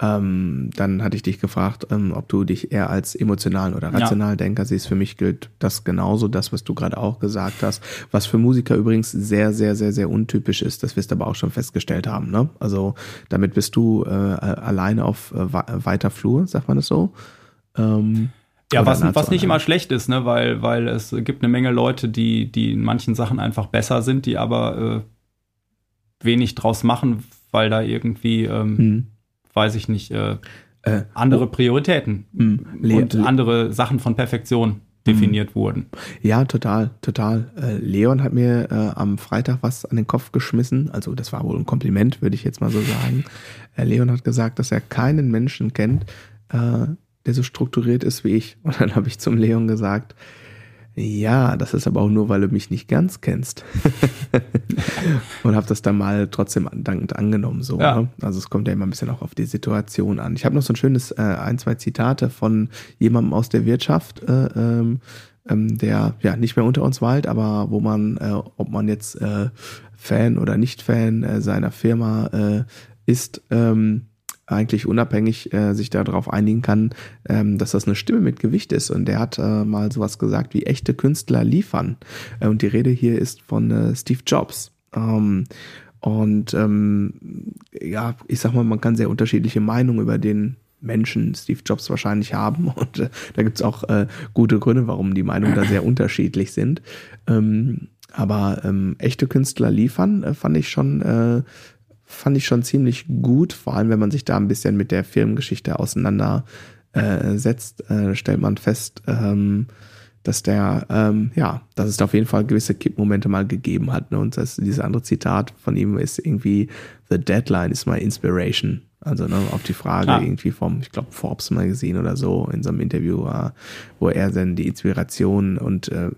ähm, dann hatte ich dich gefragt, ähm, ob du dich eher als emotionalen oder rationalen ja. Denker siehst. Für mich gilt das genauso, das, was du gerade auch gesagt hast, was für Musiker übrigens sehr, sehr, sehr, sehr untypisch ist. Das wirst du aber auch schon festgestellt haben. Ne? Also damit bist du äh, alleine auf äh, weiter Flur, sagt man das so? Ähm, ja, was, was nicht immer schlecht ist, ne? weil, weil es gibt eine Menge Leute, die, die in manchen Sachen einfach besser sind, die aber äh, wenig draus machen, weil da irgendwie ähm, hm weiß ich nicht, äh, äh, andere oh, Prioritäten mh, und andere Sachen von Perfektion definiert mh. wurden. Ja, total, total. Äh, Leon hat mir äh, am Freitag was an den Kopf geschmissen. Also das war wohl ein Kompliment, würde ich jetzt mal so sagen. Äh, Leon hat gesagt, dass er keinen Menschen kennt, äh, der so strukturiert ist wie ich. Und dann habe ich zum Leon gesagt, ja, das ist aber auch nur, weil du mich nicht ganz kennst. [LAUGHS] und habe das dann mal trotzdem dankend angenommen. So, ja. ne? Also es kommt ja immer ein bisschen auch auf die Situation an. Ich habe noch so ein schönes äh, ein, zwei Zitate von jemandem aus der Wirtschaft, äh, ähm, ähm, der ja nicht mehr unter uns weilt, aber wo man, äh, ob man jetzt äh, Fan oder nicht Fan äh, seiner Firma äh, ist, ähm, eigentlich unabhängig äh, sich darauf einigen kann, ähm, dass das eine Stimme mit Gewicht ist. Und der hat äh, mal sowas gesagt wie echte Künstler liefern. Äh, und die Rede hier ist von äh, Steve Jobs. Ähm, und ähm, ja, ich sag mal, man kann sehr unterschiedliche Meinungen über den Menschen Steve Jobs wahrscheinlich haben. [LAUGHS] Und äh, da gibt's auch äh, gute Gründe, warum die Meinungen da sehr unterschiedlich sind. Ähm, aber ähm, echte Künstler liefern, äh, fand ich schon äh, fand ich schon ziemlich gut, vor allem wenn man sich da ein bisschen mit der Filmgeschichte auseinandersetzt, äh, äh, stellt man fest, ähm, dass der, ähm, ja, dass es da auf jeden Fall gewisse Kippmomente mal gegeben hat. Ne? Und das, dieses andere Zitat von ihm ist irgendwie, The Deadline is my inspiration. Also ne, auf die Frage ah. irgendwie vom, ich glaube, Forbes Magazine oder so in so einem Interview, äh, wo er dann die Inspiration und äh,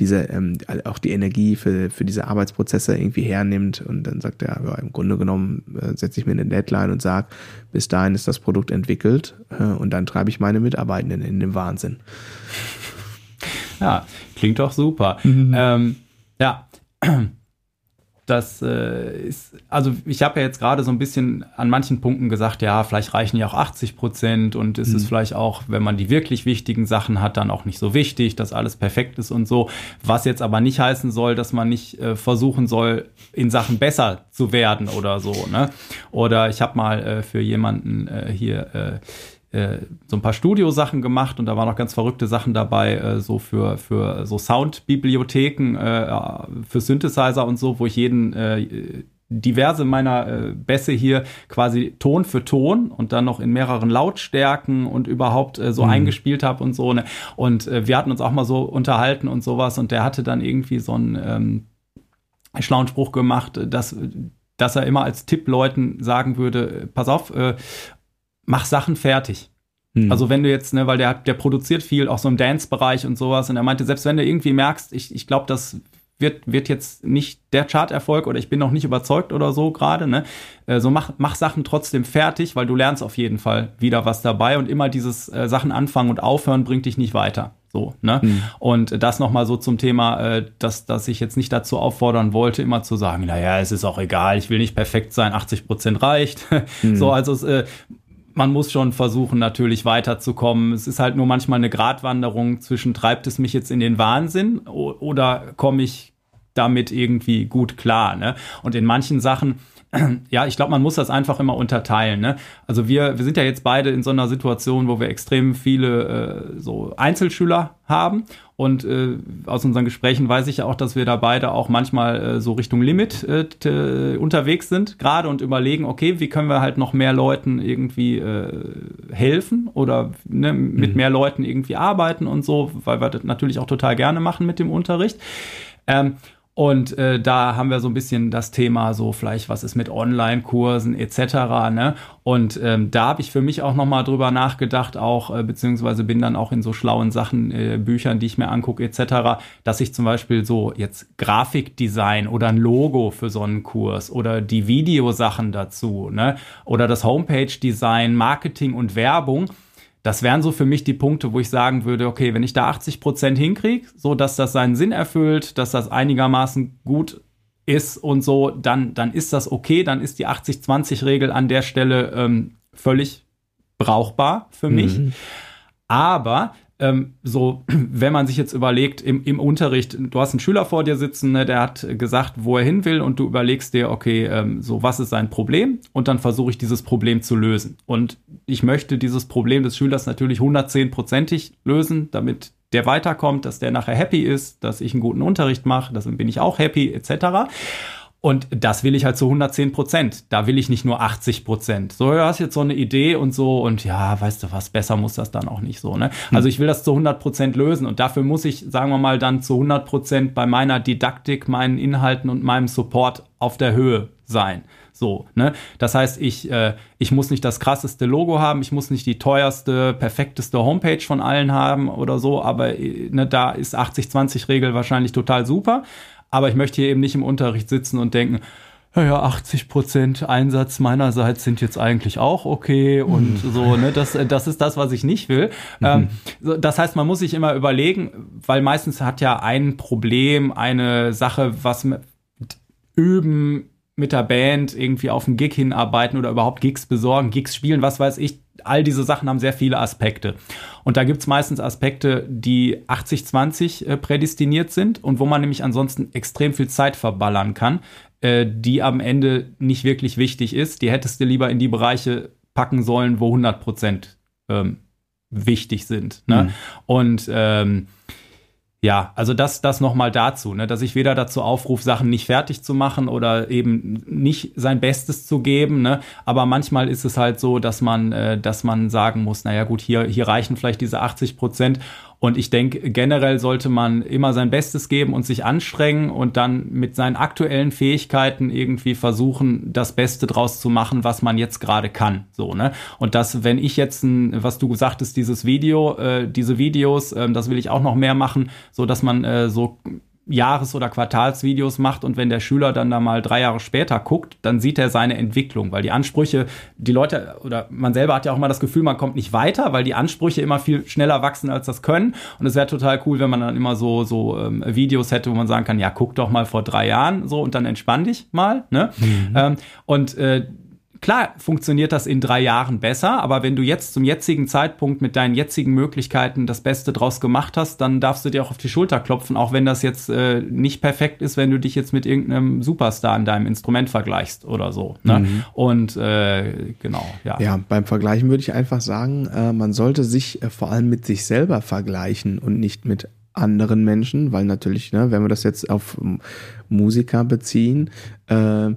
diese ähm, auch die Energie für, für diese Arbeitsprozesse irgendwie hernimmt und dann sagt er, ja, im Grunde genommen äh, setze ich mir eine Deadline und sage, bis dahin ist das Produkt entwickelt äh, und dann treibe ich meine Mitarbeitenden in den Wahnsinn. Ja, klingt doch super. Mhm. Ähm, ja das äh, ist, also ich habe ja jetzt gerade so ein bisschen an manchen Punkten gesagt, ja, vielleicht reichen ja auch 80 Prozent und ist mhm. es vielleicht auch, wenn man die wirklich wichtigen Sachen hat, dann auch nicht so wichtig, dass alles perfekt ist und so. Was jetzt aber nicht heißen soll, dass man nicht äh, versuchen soll, in Sachen besser zu werden oder so. Ne? Oder ich habe mal äh, für jemanden äh, hier äh, äh, so ein paar Studiosachen gemacht und da waren auch ganz verrückte Sachen dabei, äh, so für, für so Soundbibliotheken, äh, für Synthesizer und so, wo ich jeden äh, diverse meiner äh, Bässe hier quasi Ton für Ton und dann noch in mehreren Lautstärken und überhaupt äh, so mhm. eingespielt habe und so. Ne? Und äh, wir hatten uns auch mal so unterhalten und sowas und der hatte dann irgendwie so einen ähm, schlauen Spruch gemacht, dass dass er immer als Tipp Leuten sagen würde, pass auf, äh, mach Sachen fertig. Mhm. Also wenn du jetzt, ne, weil der, der produziert viel, auch so im Dance-Bereich und sowas, und er meinte, selbst wenn du irgendwie merkst, ich, ich glaube, das wird, wird jetzt nicht der Charterfolg oder ich bin noch nicht überzeugt oder so gerade, ne? Äh, so mach, mach Sachen trotzdem fertig, weil du lernst auf jeden Fall wieder was dabei und immer dieses äh, Sachen anfangen und aufhören bringt dich nicht weiter. So, ne? Mhm. Und das nochmal so zum Thema, äh, dass, dass ich jetzt nicht dazu auffordern wollte, immer zu sagen, naja, es ist auch egal, ich will nicht perfekt sein, 80 Prozent reicht. Mhm. [LAUGHS] So, also äh, man muss schon versuchen, natürlich weiterzukommen. Es ist halt nur manchmal eine Gratwanderung zwischen, treibt es mich jetzt in den Wahnsinn oder komme ich damit irgendwie gut klar. Ne? Und in manchen Sachen, [CLEARS THROAT] ja, ich glaube, man muss das einfach immer unterteilen. Ne? Also wir, wir sind ja jetzt beide in so einer Situation, wo wir extrem viele äh, so Einzelschüler haben. Und äh, aus unseren Gesprächen weiß ich ja auch, dass wir da beide auch manchmal äh, so Richtung Limit äh, unterwegs sind, gerade und überlegen, okay, wie können wir halt noch mehr Leuten irgendwie äh, helfen oder ne, mit mhm. mehr Leuten irgendwie arbeiten und so, weil wir das natürlich auch total gerne machen mit dem Unterricht. Ähm, und äh, da haben wir so ein bisschen das Thema so vielleicht, was ist mit Online-Kursen etc. Ne? Und ähm, da habe ich für mich auch nochmal drüber nachgedacht, auch äh, beziehungsweise bin dann auch in so schlauen Sachen, äh, Büchern, die ich mir angucke etc., dass ich zum Beispiel so jetzt Grafikdesign oder ein Logo für so einen Kurs oder die Videosachen dazu ne? oder das Homepage-Design, Marketing und Werbung, das wären so für mich die Punkte, wo ich sagen würde, okay, wenn ich da 80 Prozent hinkriege, so dass das seinen Sinn erfüllt, dass das einigermaßen gut ist und so, dann, dann ist das okay, dann ist die 80-20-Regel an der Stelle ähm, völlig brauchbar für mich. Mhm. Aber ähm, so, [CLEARS THROAT] wenn man sich jetzt überlegt, im, im Unterricht, du hast einen Schüler vor dir sitzen, ne, der hat gesagt, wo er hin will und du überlegst dir, okay, ähm, so, was ist sein Problem? Und dann versuche ich dieses Problem zu lösen. Und ich möchte dieses Problem des Schülers natürlich 110-prozentig lösen, damit der weiterkommt, dass der nachher happy ist, dass ich einen guten Unterricht mache, dann bin ich auch happy, etc. Und das will ich halt zu 110 Prozent. Da will ich nicht nur 80 Prozent. So, du hast jetzt so eine Idee und so und ja, weißt du was, besser muss das dann auch nicht so. Ne? Hm. Also ich will das zu 100 Prozent lösen und dafür muss ich, sagen wir mal, dann zu 100 Prozent bei meiner Didaktik, meinen Inhalten und meinem Support auf der Höhe sein. So, ne? Das heißt, ich, äh, ich muss nicht das krasseste Logo haben, ich muss nicht die teuerste, perfekteste Homepage von allen haben oder so, aber äh, ne, da ist 80-20-Regel wahrscheinlich total super. Aber ich möchte hier eben nicht im Unterricht sitzen und denken, ja, 80 Prozent Einsatz meinerseits sind jetzt eigentlich auch okay und mhm. so, ne, das, das ist das, was ich nicht will. Mhm. Ähm, das heißt, man muss sich immer überlegen, weil meistens hat ja ein Problem, eine Sache, was mit Üben mit der Band irgendwie auf einen Gig hinarbeiten oder überhaupt Gigs besorgen, Gigs spielen, was weiß ich, all diese Sachen haben sehr viele Aspekte. Und da gibt es meistens Aspekte, die 80-20 äh, prädestiniert sind und wo man nämlich ansonsten extrem viel Zeit verballern kann, äh, die am Ende nicht wirklich wichtig ist. Die hättest du lieber in die Bereiche packen sollen, wo 100 Prozent ähm, wichtig sind. Ne? Mhm. Und ähm, ja, also das, das nochmal dazu, ne, dass ich weder dazu aufrufe, Sachen nicht fertig zu machen oder eben nicht sein Bestes zu geben, ne, aber manchmal ist es halt so, dass man, äh, dass man sagen muss, naja gut, hier, hier reichen vielleicht diese 80 Prozent und ich denke, generell sollte man immer sein Bestes geben und sich anstrengen und dann mit seinen aktuellen Fähigkeiten irgendwie versuchen, das Beste draus zu machen, was man jetzt gerade kann. So, ne? Und das, wenn ich jetzt ein, was du gesagt hast, dieses Video, äh, diese Videos, äh, das will ich auch noch mehr machen, so dass man äh, so Jahres- oder Quartalsvideos macht und wenn der Schüler dann da mal drei Jahre später guckt, dann sieht er seine Entwicklung, weil die Ansprüche, die Leute oder man selber hat ja auch mal das Gefühl, man kommt nicht weiter, weil die Ansprüche immer viel schneller wachsen als das können und es wäre total cool, wenn man dann immer so so ähm, Videos hätte, wo man sagen kann, ja guck doch mal vor drei Jahren so und dann entspann dich mal, ne? Mhm. Ähm, und äh, Klar funktioniert das in drei Jahren besser, aber wenn du jetzt zum jetzigen Zeitpunkt mit deinen jetzigen Möglichkeiten das Beste draus gemacht hast, dann darfst du dir auch auf die Schulter klopfen, auch wenn das jetzt äh, nicht perfekt ist, wenn du dich jetzt mit irgendeinem Superstar in deinem Instrument vergleichst oder so. Ne? Mhm. Und äh, genau, ja. Ja, beim Vergleichen würde ich einfach sagen, äh, man sollte sich äh, vor allem mit sich selber vergleichen und nicht mit anderen Menschen, weil natürlich, ne, wenn wir das jetzt auf Musiker beziehen, äh,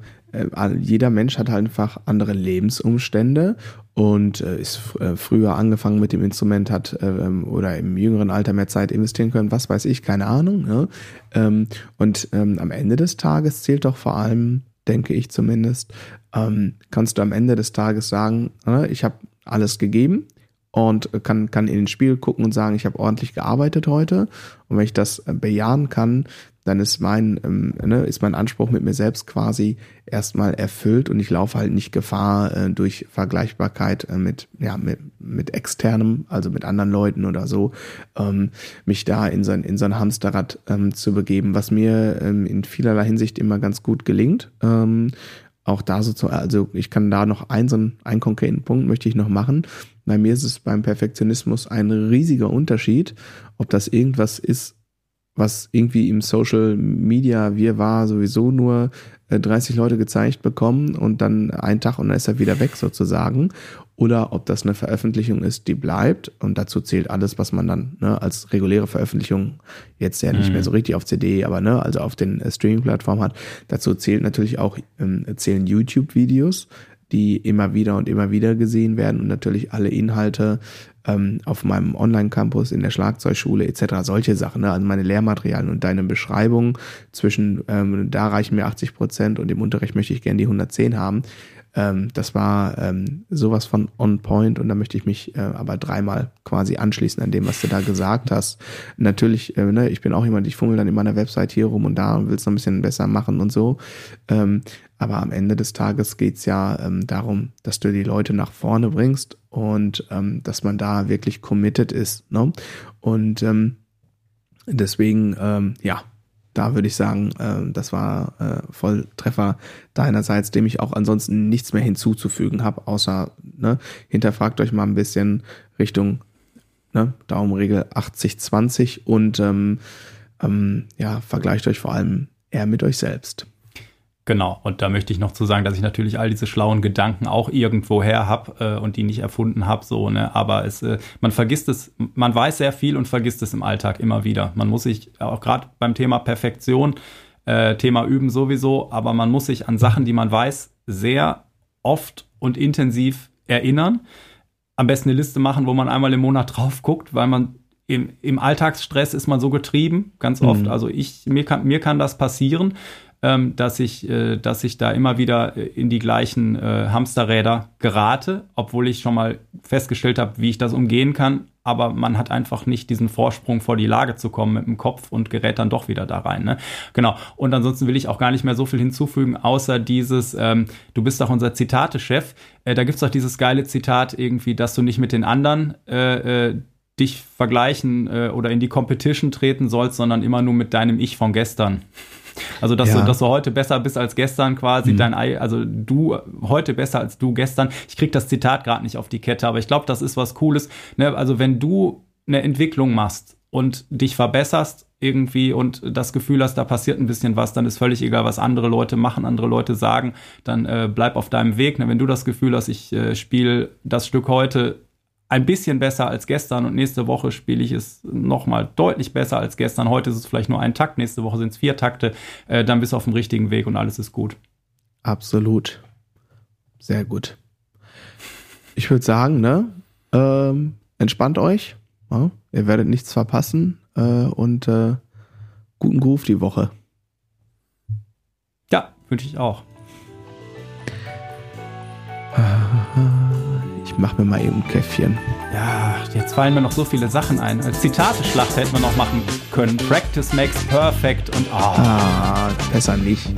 jeder Mensch hat halt einfach andere Lebensumstände und äh, ist äh, früher angefangen mit dem Instrument, hat ähm, oder im jüngeren Alter mehr Zeit investieren können, was weiß ich, keine Ahnung. Ne? Ähm, und ähm, am Ende des Tages zählt doch vor allem, denke ich zumindest, kannst du am Ende des Tages sagen, äh, ich habe alles gegeben und kann, kann in den Spiegel gucken und sagen, ich habe ordentlich gearbeitet heute. Und wenn ich das äh, bejahen kann, dann ist mein, ähm, ne, ist mein Anspruch mit mir selbst quasi erstmal erfüllt und ich laufe halt nicht Gefahr äh, durch Vergleichbarkeit äh, mit, ja, mit, mit externem, also mit anderen Leuten oder so, ähm, mich da in so ein, in so ein Hamsterrad ähm, zu begeben, was mir ähm, in vielerlei Hinsicht immer ganz gut gelingt. Ähm, auch da so, also ich kann da noch einen, so einen konkreten Punkt möchte ich noch machen. Bei mir ist es beim Perfektionismus ein riesiger Unterschied, ob das irgendwas ist, was irgendwie im Social Media wir war sowieso nur 30 äh, Leute gezeigt bekommen und dann ein Tag und dann ist er wieder weg sozusagen. Oder ob das eine Veröffentlichung ist, die bleibt und dazu zählt alles, was man dann ne, als reguläre Veröffentlichung jetzt ja nicht mhm. mehr so richtig auf CD, aber ne, also auf den äh, Streaming-Plattformen hat. Dazu zählt natürlich auch ähm, zählen YouTube-Videos, die immer wieder und immer wieder gesehen werden und natürlich alle Inhalte ähm, auf meinem Online-Campus, in der Schlagzeugschule etc. Solche Sachen, ne? also meine Lehrmaterialien und deine Beschreibung zwischen, ähm, da reichen mir 80 Prozent und im Unterricht möchte ich gerne die 110 haben. Ähm, das war ähm, sowas von on point und da möchte ich mich äh, aber dreimal quasi anschließen an dem, was du da gesagt hast. Natürlich, äh, ne, ich bin auch jemand, ich fummel dann in meiner Website hier rum und da und will es noch ein bisschen besser machen und so. Ähm, aber am Ende des Tages geht's ja ähm, darum, dass du die Leute nach vorne bringst und ähm, dass man da wirklich committed ist. Ne? Und ähm, deswegen, ähm, ja, da würde ich sagen, äh, das war äh, Volltreffer deinerseits, dem ich auch ansonsten nichts mehr hinzuzufügen habe, außer ne, hinterfragt euch mal ein bisschen Richtung ne, Daumenregel 80-20 und ähm, ähm, ja, vergleicht euch vor allem eher mit euch selbst. Genau, und da möchte ich noch zu sagen, dass ich natürlich all diese schlauen Gedanken auch irgendwo her habe äh, und die nicht erfunden habe, so, ne? Aber es, äh, man vergisst es, man weiß sehr viel und vergisst es im Alltag immer wieder. Man muss sich auch gerade beim Thema Perfektion, äh, Thema Üben sowieso, aber man muss sich an Sachen, die man weiß, sehr oft und intensiv erinnern. Am besten eine Liste machen, wo man einmal im Monat drauf guckt, weil man im, im Alltagsstress ist man so getrieben, ganz oft. Mhm. Also ich, mir kann, mir kann das passieren ähm, dass, ich, äh, dass ich da immer wieder äh, in die gleichen äh, Hamsterräder gerate, obwohl ich schon mal festgestellt habe, wie ich das umgehen kann. Aber man hat einfach nicht diesen Vorsprung vor die Lage zu kommen mit dem Kopf und gerät dann doch wieder da rein. Ne? Genau. Und ansonsten will ich auch gar nicht mehr so viel hinzufügen, außer dieses, ähm, du bist doch unser Zitate-Chef. Äh, da gibt's doch dieses geile Zitat irgendwie, dass du nicht mit den anderen äh, äh, dich vergleichen oder in die Competition treten sollst, sondern immer nur mit deinem Ich von gestern. Also, dass, ja. du, dass du heute besser bist als gestern quasi, mhm. dein Ei, also du heute besser als du gestern. Ich krieg das Zitat gerade nicht auf die Kette, aber ich glaube, das ist was Cooles. Ne? Also, wenn du eine Entwicklung machst und dich verbesserst irgendwie und das Gefühl hast, da passiert ein bisschen was, dann ist völlig egal, was andere Leute machen, andere Leute sagen, dann äh, bleib auf deinem Weg. Ne? Wenn du das Gefühl hast, ich äh, spiele das Stück heute ein bisschen besser als gestern und nächste Woche spiele ich es nochmal deutlich besser als gestern. Heute ist es vielleicht nur ein Takt, nächste Woche sind es vier Takte, äh, dann bist du auf dem richtigen Weg und alles ist gut. Absolut. Sehr gut. Ich würde sagen, ne, ähm, entspannt euch. Ja? Ihr werdet nichts verpassen äh, und äh, guten Groove die Woche. Ja, wünsche ich auch. [LAUGHS] Ich mach mir mal eben ein Käffchen. Ja, jetzt fallen mir noch so viele Sachen ein. Als Zitate-Schlacht hätten wir noch machen können. Practice makes perfect und oh. Ah, besser nicht.